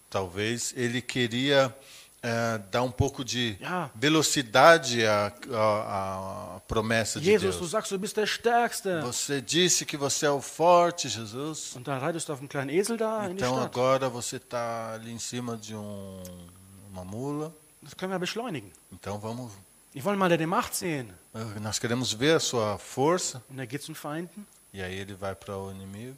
Talvez ele queria é, dá um pouco de Ja. velocidade à, à, à promessa de Jesus, du Deus. sagst, du bist der Stärkste. Você disse que você é o forte, Jesus. Und dann reitest du auf einem kleinen Esel da Então agora você está ali em cima de um, uma mula. Das können wir beschleunigen. Então vamos. Die wollen mal deine Macht sehen. eh, Nós queremos ver a sua força. Und er geht zu den Feinden E aí ele vai para o inimigo.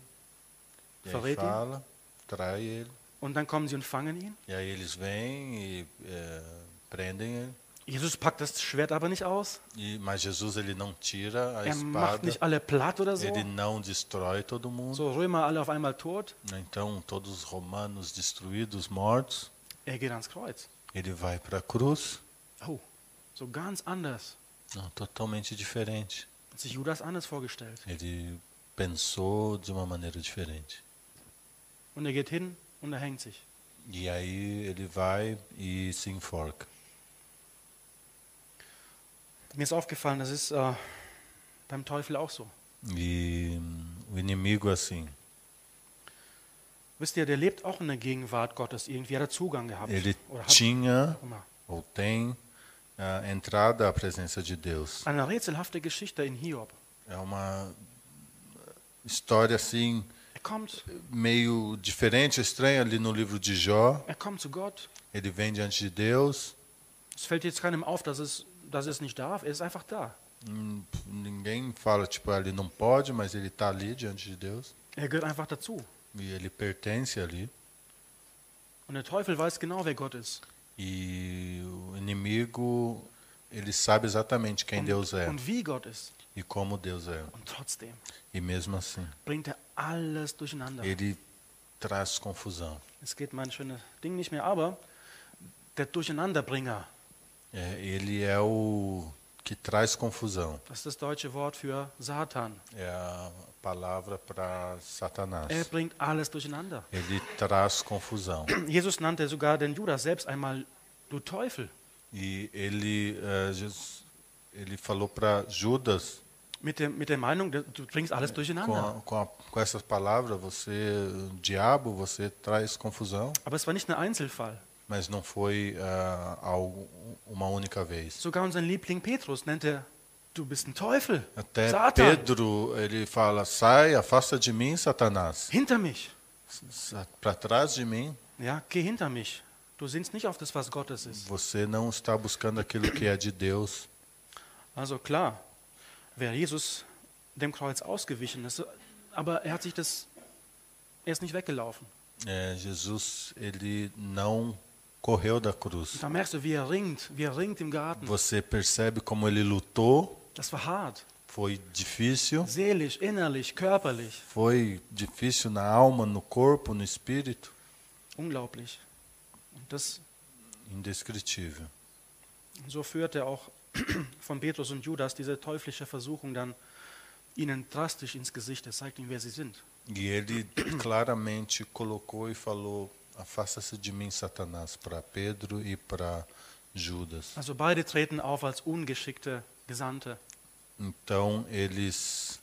E Verrät ihn. fala, trai ele. und dann kommen sie und fangen ihn. E aí eles vêm e eh, prendem ele. Jesus packt das Schwert aber nicht aus. E, mas Jesus ele não tira a Er macht espada. nicht alle platt oder so. Ele não destrói todo mundo. So Römer alle auf einmal tot. Então todos os romanos destruídos, mortos. Er geht ans Kreuz. Ele vai para a cruz. Oh, so ganz anders. Não, totalmente diferente. Hat sich Judas anders vorgestellt. Ele pensou de uma maneira diferente. Und er geht hin und er hängt sich. E aí ele vai e se enforca. Mir ist aufgefallen, das ist äh, beim Teufel auch so. E o inimigo assim, Wisst ihr, der lebt auch in der Gegenwart Gottes. Irgendwie hat er Zugang gehabt. ele tinha ou tem a entrada à presença de Deus. Eine rätselhafte Geschichte in Hiob. É uma história assim Er meio diferente, estranha ali no livro de Jó. er. Ele vem diante de Deus. Es fällt jetzt keinem auf, dass es, dass es nicht darf. Er ist einfach da. Hum, Ninguém fala, tipo, ele não pode, mas ele está ali diante de Deus. Er gehört einfach dazu. E ele pertence ali. Und der Teufel weiß genau, wer Gott ist. E o inimigo, ele sabe exatamente quem Deus é und wie Gott ist. e como Deus é. Und trotzdem E mesmo assim, bringt er alles durcheinander. ele traz confusão. Es geht mein schönes Ding nicht mehr, aber der Durcheinanderbringer, É, ele é o que traz confusão. das ist das deutsche Wort für Satan. É a palavra para Satanás. Er bringt alles durcheinander. Ele traz confusão. Jesus nannte sogar den Judas selbst einmal du Teufel. E ele, eh, Jesus, ele falou para Judas Mit, mit der Meinung, du bringst alles com, durcheinander. a- com, a- com essas palavras, você, diabo, você traz confusão. Aber es war nicht ein Einzelfall. Mas não foi ah, algo uma única vez. Sogar unseren Liebling Petrus nennt er, du bist ein Teufel. Até Satan, Pedro, ele fala: sai, afasta de mim, Satanás. hinter mich. Para trás de mim, Ja, geh hinter mich. Du sinnst nicht auf das, was Gottes ist. você não está buscando aquilo que é de Deus. Also klar, wäre Jesus dem Kreuz ausgewichen, das, aber er hat sich das, er ist nicht weggelaufen. É, Jesus, ele não correu da cruz. Da merkst du, wie er ringt, wie er ringt im Garten. Você percebe como ele lutou. Das war hart. Foi difícil. Seelisch, innerlich, körperlich. Foi difícil na alma, no corpo, no espírito. Unglaublich. Und das, Indescritível. so führte auch von Petrus und Judas diese teuflische Versuchung dann ihnen drastisch ins Gesicht. Er zeigt ihnen, wer sie sind. E ele claramente colocou e falou: Afasta-se de mim, Satanás, para Pedro e para Judas. Also beide treten auf als ungeschickte Gesandte. Então eles,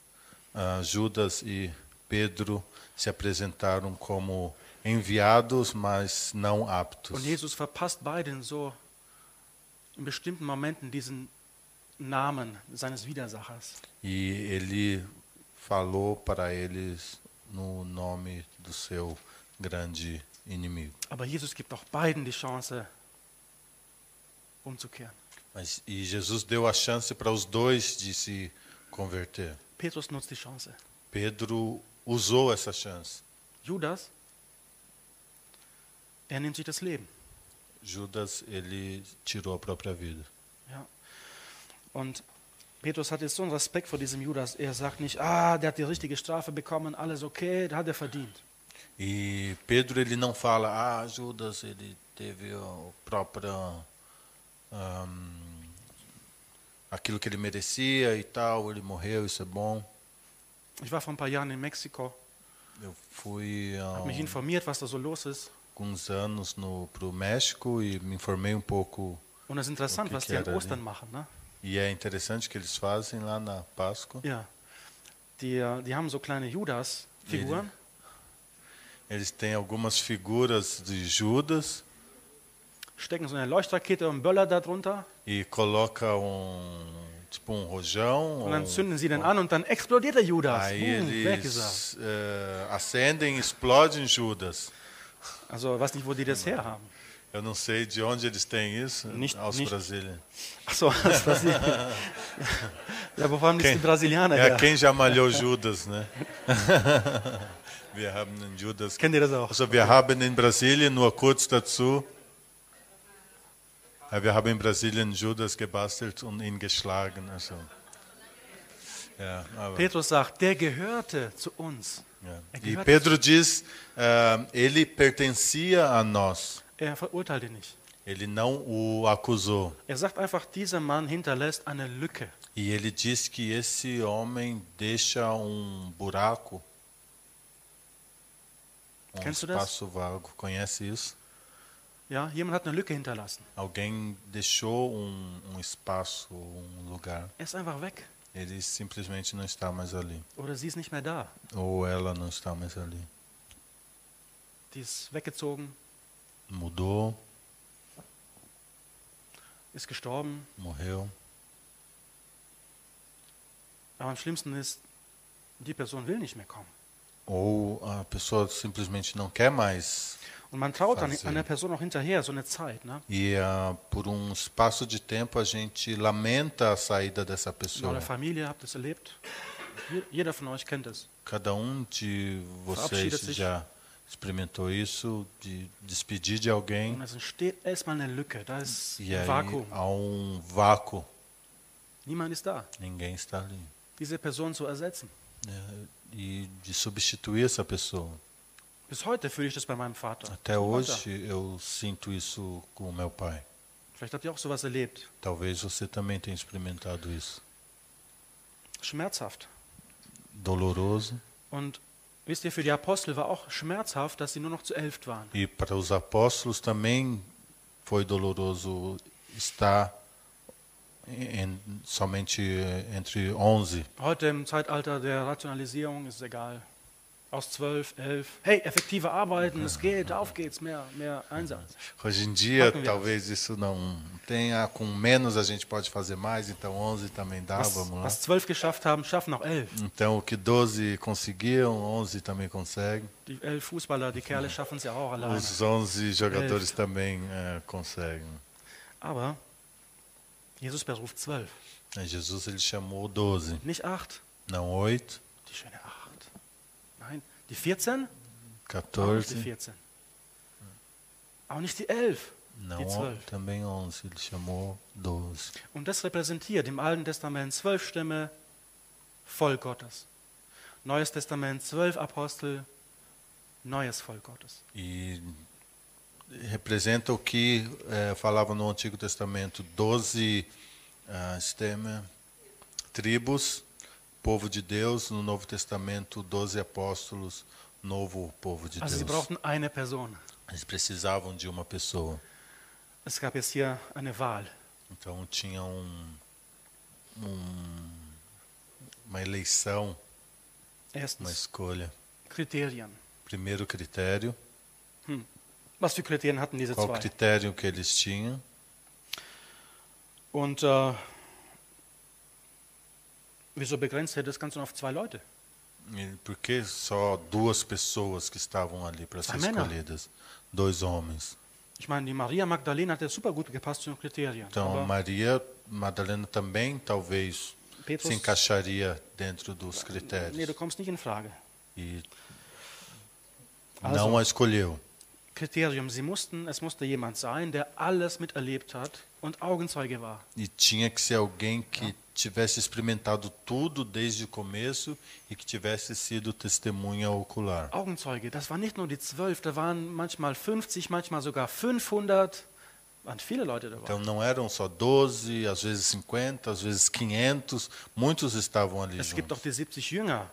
ah, Judas e Pedro, se apresentaram como enviados, mas não aptos. Und Jesus verpasst beiden so in bestimmten Momenten diesen Namen seines Widersachers. E ele falou para eles no nome do seu grande inimigo. Aber Jesus gibt auch beiden die Chance, umzukehren. Mas, e Jesus deu a chance para os dois de se converter. Petrus nutzt die Chance. Pedro usou essa chance. Judas, er nimmt sich das Leben. Judas, ele tirou a própria vida. Ja. Und Petrus hat jetzt so einen Respekt vor diesem Judas. Er sagt nicht, ah, der hat die richtige Strafe bekommen, alles okay, der hat er verdient. E Pedro, ele não fala, ah, Judas, ele teve o próprio. ahm, aquilo que ele merecia e tal, ele morreu, isso é bom. Ich war vor ein paar Jahren in Mexiko, Eu fui habe mich informiert, was da so los ist. alguns anos para o México e me informei um pouco. Und es ist interessant, was die an Ostern machen. Ne? E é interessante que eles fazem lá na Páscoa. Ja. Die, äh, die haben so kleine Judas-Figuren. Eles têm algumas figuras de Judas stecken so eine Leuchtrakete und Böller darunter e coloca um tipo um rojão. und dann um- zünden sie den an und dann explodiert der Judas. Aí er. eles eh, acendem explodem Judas. Also weiß nicht, wo die das herhaben. Eu não sei de onde eles têm isso, Nicht- aus nicht- Brasília. Ach so, das Brasilien. Ja, wo haben die Quem- Brasilianer É her? quem já malhou Judas, né? wir haben einen Judas. Kennt ihr das auch? Also wir haben in Brasilien nur kurz dazu. Wir haben in Brasilien Judas gebastelt und ihn geschlagen. Also. Ja, aber, Petrus sagt, der gehörte zu uns. ja. E Pedro diz, ah, ele pertencia a nós. Er verurteilt ihn nicht. Ele não o acusou. Er sagt einfach, dieser Mann hinterlässt eine Lücke. E ele diz que esse homem deixa um buraco, um Kennst du das? vago. Conhece isso? Ja, jemand hat eine Lücke hinterlassen. Alguém deixou um, um espaço, um lugar. Er ist einfach weg. Ele simplesmente não está mais ali. Oder sie ist nicht mehr da. Ou ela não está mais ali. Die ist weggezogen, Mudou, ist gestorben. morreu. Aber am schlimmsten ist, die Person will nicht mehr kommen. Ou a pessoa simplesmente não quer mais. Und man traut Fazer. Person auch hinterher, so eine Zeit. Ne? E ah, por um espaço de tempo a gente lamenta a saída dessa In eurer pessoa. Familie habt ihr es erlebt. Je- Jeder von euch kennt es. Cada um de vocês já experimentou isso, de despedir de alguém. Und es entsteht erstmal eine Lücke. Da ist E ein aí Vakuum. há um vácuo. Niemand ist da. Ninguém está ali. Diese Person zu ersetzen. É, e de substituir essa pessoa. Até hoje eu sinto isso com meu pai. Talvez você também tenha experimentado isso. Schmerzhaft. Doloroso. Und wisst ihr, für die Apostel war auch schmerzhaft, dass sie nur noch zu elf waren. E para os apóstolos também foi doloroso estar em, somente eh, entre 11. Heute im Zeitalter der Rationalisierung ist es egal. Aus zwölf, elf. Hey, effektive Arbeiten, es geht, auf geht's, mehr, mehr Einsatz. Hoje em dia, talvez isso não tenha. Com menos a gente pode fazer mais, então 11 também dá, Was, vamos lá. was zwölf geschafft haben, schaffen auch elf. Então o que 12 conseguiam, 11 também conseguem. Die elf Fußballer, die Kerle schaffen es ja auch alleine. Os 11 jogadores também eh, conseguem. Aber Jesus beruft zwölf, Jesus ele chamou 12, nicht acht. não 8, Die schöne acht. Nein, die 14? Auch nicht die 14, 14. Auch nicht die elf. não Die 12. também 11, ele chamou 12. Und das repräsentiert im Alten Testament zwölf Stämme, Volk Gottes. Neues Testament zwölf Apostel, neues Volk Gottes. E representa o que eh, falava no Antigo Testamento: 12 ah, tribos, povo de Deus. No Novo Testamento, 12 apóstolos, novo povo de Also sie Deus. brauchten eine Person. Eles precisavam de uma pessoa. Es gab jetzt hier eine Wahl. Então tinha um, um- uma eleição, uma escolha. Kriterien. Primeiro critério, Was für Kriterien hatten diese qual zwei? critério que eles tinham? Und äh, wieso begrenzt er das Ganze auf zwei Leute? E Por que só duas pessoas que estavam ali para ser Männer. escolhidas? Dois homens. Ich meine, die Maria Magdalena hat ja super gut gepasst zu den Kriterien. Então aber Maria Madalena também talvez Petrus, se encaixaria dentro dos nee, du critérios. kommst nicht in Frage. E não a escolheu. Kriterium, sie mussten, es musste jemand sein, der alles miterlebt hat und Augenzeuge war. E tinha que ser alguém que tivesse experimentado tudo desde o começo e que tivesse sido testemunha ocular. Augenzeuge, das waren nicht nur die zwölf, da waren manchmal 50, manchmal sogar 500, waren viele Leute dabei. Então não eram só 12, às vezes 50, às vezes 500, muitos estavam ali Es gibt auch die 70 Jünger.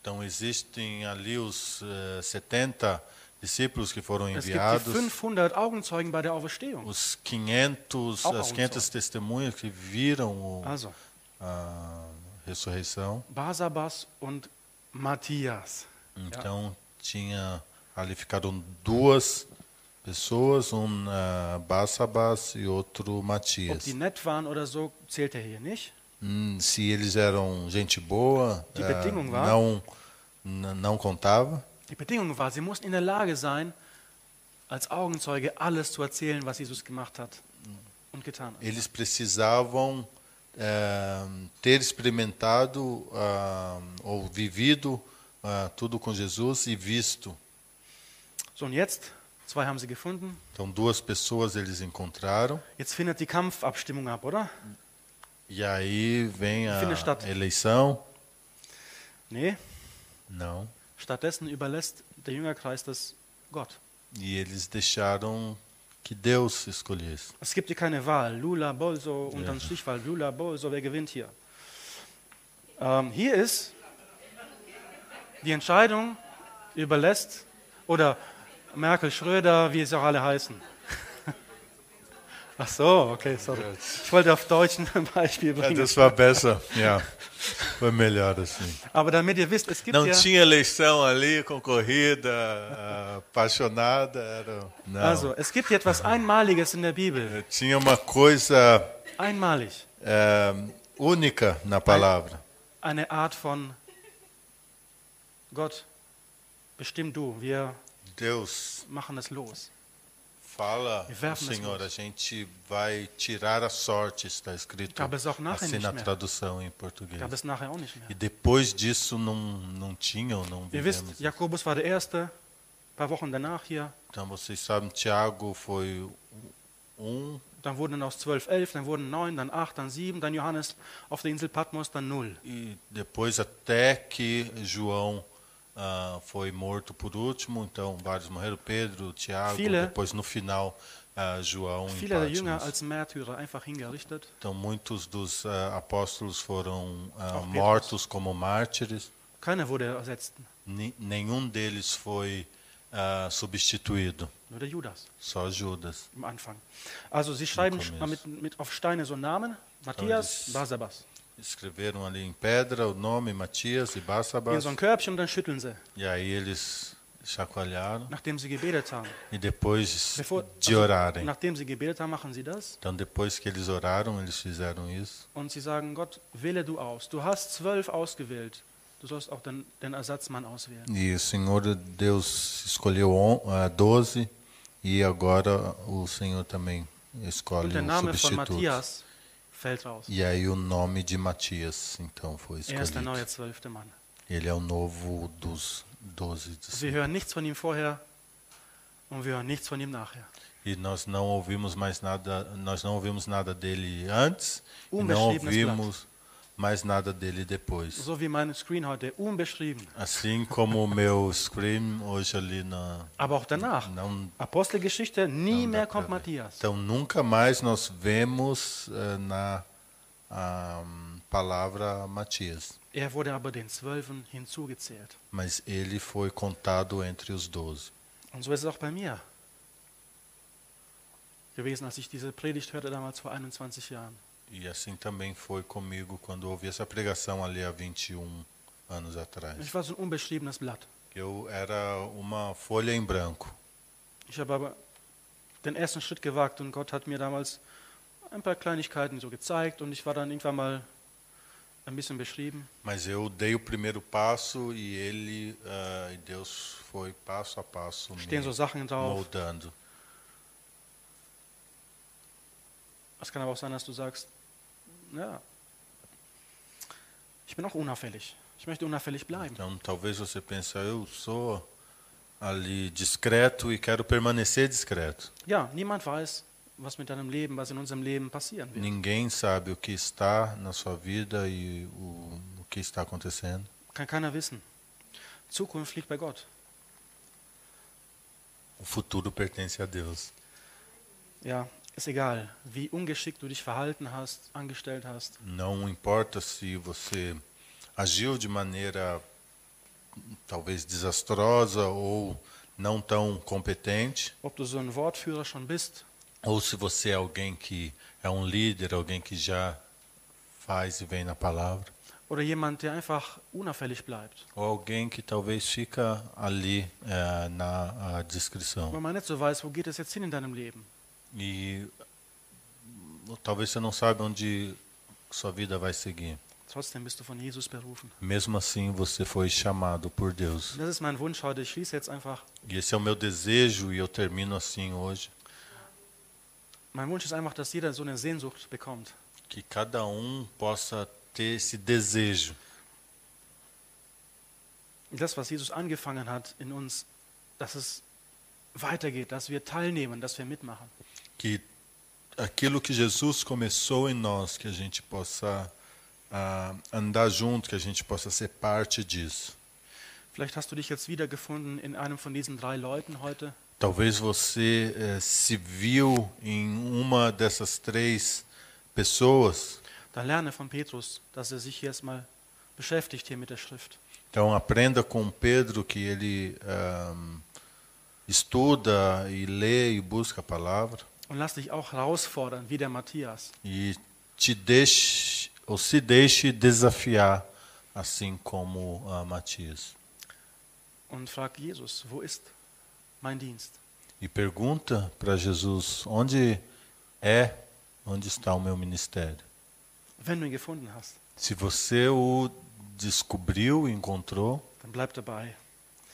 Então existem ali os eh, 70 discípulos que foram enviados, 500 Augenzeugen bei der Auferstehung. os 500, Auch as 500 testemunhas que viram o- Also, a ressurreição. Basabas und Matthias. Então tinha ali ficaram duas pessoas, um uh, Barsabás e outro Ob Matias. die nett waren oder so, zählt er hier nicht. Hum, se eles eram gente boa, war- não, não contava. Die Bedingung war, sie mussten in der Lage sein, als Augenzeuge alles zu erzählen, was Jesus gemacht hat und getan hat. Eles precisavam eh, ter experimentado ah, ou vivido ah, tudo com Jesus e visto. So, und jetzt, zwei haben sie gefunden. Então, duas pessoas eles encontraram. Jetzt findet die Kampfabstimmung ab, oder? E aí vem a eleição. Nee, Não. Stattdessen überlässt der Jüngerkreis das Gott. E eles deixaram que Deus escolhesse. Es gibt hier keine Wahl. Lula, Bolso und dann Stichwahl. Lula, Bolso, wer gewinnt hier? Ähm, hier ist die Entscheidung überlässt, oder Merkel, Schröder, wie es auch alle heißen. Ach so, okay, sorry. Ich wollte auf Deutsch ein Beispiel É, bringen. das war besser. Ja. Foi melhor assim. Aber damit ihr wisst, es gibt Não ja, tinha eleição ali, concorrida, apaixonada. Era... Não. also, es gibt hier etwas Einmaliges in der Bibel. Tinha uma coisa Einmalig. eh, única na palavra. Eine Art von Gott, bestimm du, wir Deus machen es los. Fala, es Senhor, a gente vai tirar a sorte, está escrito assim na tradução em português. E depois disso não, não tinha ou não vivemos. wisst, Jakobus war der Erste, ein paar Wochen danach hier. Então vocês sabem, Tiago foi um, Dann wurden aus zwölf elf, dann wurden neun, dann acht, dann sieben, dann Johannes auf der Insel Patmos, dann null. e depois até que João ah, foi morto por último, então vários morreram, Pedro, Tiago, Viele- depois no final ah, João em Viele der Jünger als Märtyrer einfach hingerichtet. Então muitos dos ah, apóstolos foram mortos como mártires, Keiner wurde ersetzt, Ni- nenhum deles foi ah, substituído, nur der Judas só Judas. am Anfang. Also sie schreiben mit, mit auf Steine so Namen. Matthias, Barsabas. Escreveram ali em pedra o nome Matias e In Barsabas, so ein Körbchen und dann schütteln sie, e aí eles chacoalharam. nachdem sie gebetet haben. E depois Bevor, de orarem. nachdem sie gebetet haben, machen sie das. Então, depois que eles oraram, eles fizeram isso. Und sie sagen, Gott, wähle du aus. Du hast zwölf ausgewählt. Du sollst auch den, den Ersatzmann auswählen. E o Senhor Deus escolheu on- ah, 12 e agora o Senhor também escolhe um substituto. Matthias raus. E aí o nome de Matias, então, foi Er ist der escolhido. neue zwölfte Mann. Ele é o novo dos 12. Wir discípulos. hören nichts von ihm vorher und wir hören nichts von ihm nachher. E nós não ouvimos mais nada, nós não ouvimos nada dele antes e não ouvimos mais nada dele depois. So wie mein Screen heute, unbeschrieben. Assim como o meu scream hoje ali na Aber auch danach. não Apostelgeschichte, nie mehr kommt. Matthias. Então nunca mais nós vemos eh, na ah, palavra Matias, Er wurde aber den Zwölfen hinzugezählt. mas ele foi contado entre os doze. Und so ist es auch bei mir gewesen, als ich diese Predigt hörte damals vor 21 Jahren. E assim também foi comigo quando ouvi essa pregação ali há 21 anos atrás. Ich war so ein unbeschriebenes Blatt. Eu era uma folha em branco. Ich habe aber den ersten Schritt gewagt und Gott hat mir damals ein paar Kleinigkeiten so gezeigt und ich war dann irgendwann mal ein bisschen beschrieben. Mas eu dei o primeiro passo e ele ah, e Deus foi passo a passo me Stehen so Sachen drauf. moldando. Es kann aber auch sein, dass du sagst, ja, ich bin auch unauffällig. Ich möchte unauffällig bleiben. Então talvez você pense, "Ah, eu sou ali discreto e quero permanecer discreto. Ja, niemand weiß, was mit deinem Leben, was in unserem Leben passieren wird. Ninguém sabe o que está na sua vida e o, o que está acontecendo. Kann keiner wissen. Zukunft liegt bei Gott. O futuro pertence a Deus. Ja, ist egal, wie ungeschickt du dich verhalten hast, angestellt hast. Não importa se você agiu de maneira talvez desastrosa ou não tão competente, Ob du so ein Wortführer schon bist, ou se você é alguém que é um líder, alguém que já faz e vem na palavra, Oder jemand, der einfach unauffällig bleibt. Ou alguém que talvez fica ali eh, na descrição. Weil man nicht so weiß, wo geht es jetzt hin in deinem Leben. E hum, talvez você não saiba onde sua vida vai seguir. Trotzdem bist du von Jesus berufen. Mesmo assim, você foi chamado por Deus. Das ist mein Wunsch heute. Ich schließe jetzt einfach. E esse é o meu desejo e eu termino assim hoje. Mein Wunsch ist einfach, dass jeder so eine Sehnsucht bekommt. Que cada um possa ter esse desejo. Das, was Jesus angefangen hat in uns, dass es weitergeht, dass wir teilnehmen, dass wir mitmachen. Que aquilo que Jesus começou em nós, que a gente possa ah, andar junto, que a gente possa ser parte disso. Vielleicht hast du dich jetzt wiedergefunden in einem von diesen drei Leuten heute. Talvez você eh, se viu em uma dessas três pessoas. Dann lerne von Petrus, dass er sich erstmal beschäftigt hier mit der Schrift. Então aprenda com Pedro que ele ahm, estuda e lê e busca a palavra Und lass dich auch herausfordern, wie der Matthias. e te deixe ou se deixe desafiar, assim como ah, Matias. Und frag Jesus, wo ist mein Dienst? E pergunta para Jesus onde é, onde está o meu ministério. Wenn du ihn gefunden hast, Se você o descobriu e encontrou, dann bleib dabei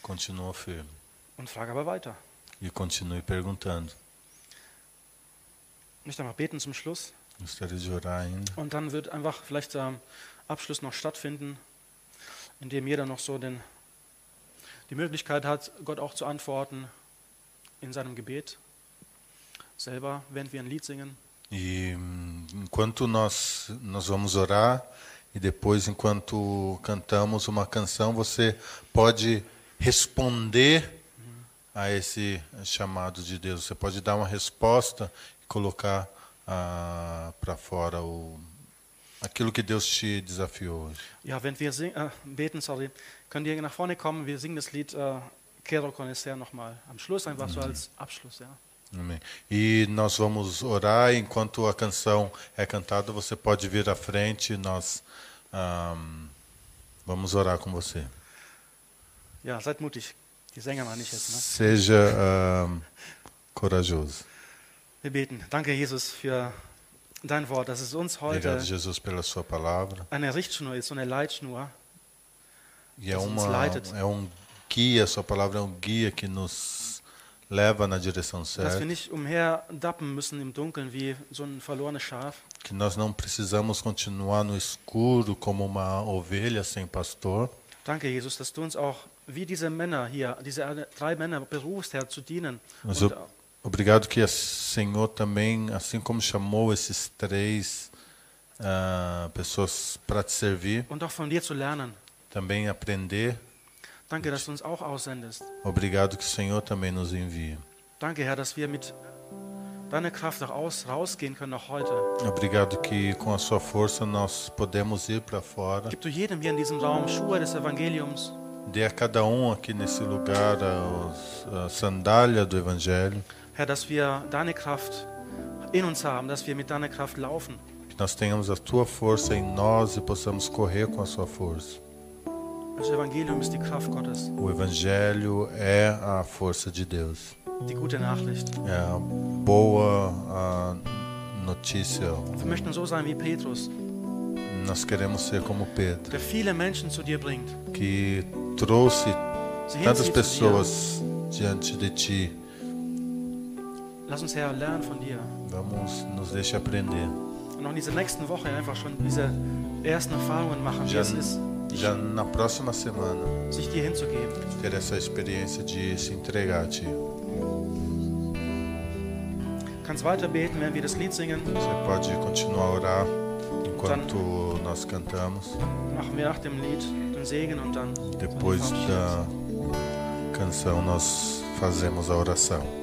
continua firme und frag aber weiter. e continue perguntando. Ich möchte mal beten zum Schluss. Und dann wird einfach vielleicht der Abschluss noch stattfinden, indem jeder noch so den, die Möglichkeit hat, Gott auch zu antworten in seinem Gebet. Selber, während wir ein Lied singen. E enquanto nós nós vamos orar e depois enquanto cantamos uma canção, você pode responder a esse chamado de Deus. Você pode dar uma resposta colocar ah, para fora o aquilo que Deus te desafiou hoje. Ja, während wir sing, äh, beten, sorry, könnt ihr nach vorne kommen. Wir singen das Lied äh, Quero Conhecer nochmal. Am Schluss einfach so als Abschluss. Ja. Amém. E nós vamos orar enquanto a canção é cantada. Você pode vir à frente. Nós ahm, vamos orar com você. ja, seid mutig. Die Sänger meine ich jetzt. Ne? Seja ahm, corajoso. Wir beten. Danke, Jesus, für dein Wort, dass es uns heute Obrigado, Jesus, pela sua palavra. eine Richtschnur ist, so eine Leitschnur, E é Das uns uma leitet. é um guia. Sua palavra é um guia que nos leva na direção dass wir certa. nicht umherdappen müssen im Dunkeln wie so ein verlorenes Schaf, Que nós não precisamos continuar no escuro como uma ovelha sem pastor. Danke, Jesus, dass du uns auch wie diese Männer hier, diese drei Männer berufst, Herr, zu dienen. Mas Und obrigado que o Senhor também, assim como chamou esses três ah, pessoas para te servir, também aprender. Danke, dass du uns auch aussendest. Obrigado que o Senhor também nos envia. Danke, Herr, dass wir mit deiner Kraft aus, rausgehen können, auch heute. Obrigado que com a sua força nós podemos ir para fora. Gib du jedem hier in diesem Raum Schuhe des Evangeliums. Dê a cada um aqui nesse lugar a sandália do Evangelho. Herr, dass wir deine Kraft in uns haben, dass wir mit deiner Kraft laufen. Que nós tenhamos a tua força em nós e possamos correr com a sua força. Das Evangelium ist die Kraft Gottes, O Evangelho é a força de Deus. die gute Nachricht. É a boa a notícia. Wir möchten so sein wie Petrus, Nós queremos ser como Pedro, der viele Menschen zu dir bringt. que trouxe tantas pessoas diante de ti. Lass uns, Herr, lernen von dir. Vamos, nos deixe aprender. Und auch in dieser nächsten Woche einfach schon diese ersten Erfahrungen machen, wie Já, es ist, já na próxima semana, sich dir hinzugeben. ter essa experiência de se entregar a ti. Kannst weiter beten, während wir das Lied singen. Você pode continuar a orar enquanto nós cantamos. Machen wir nach dem Lied den Segen und dann Depois da canção, nós fazemos a oração.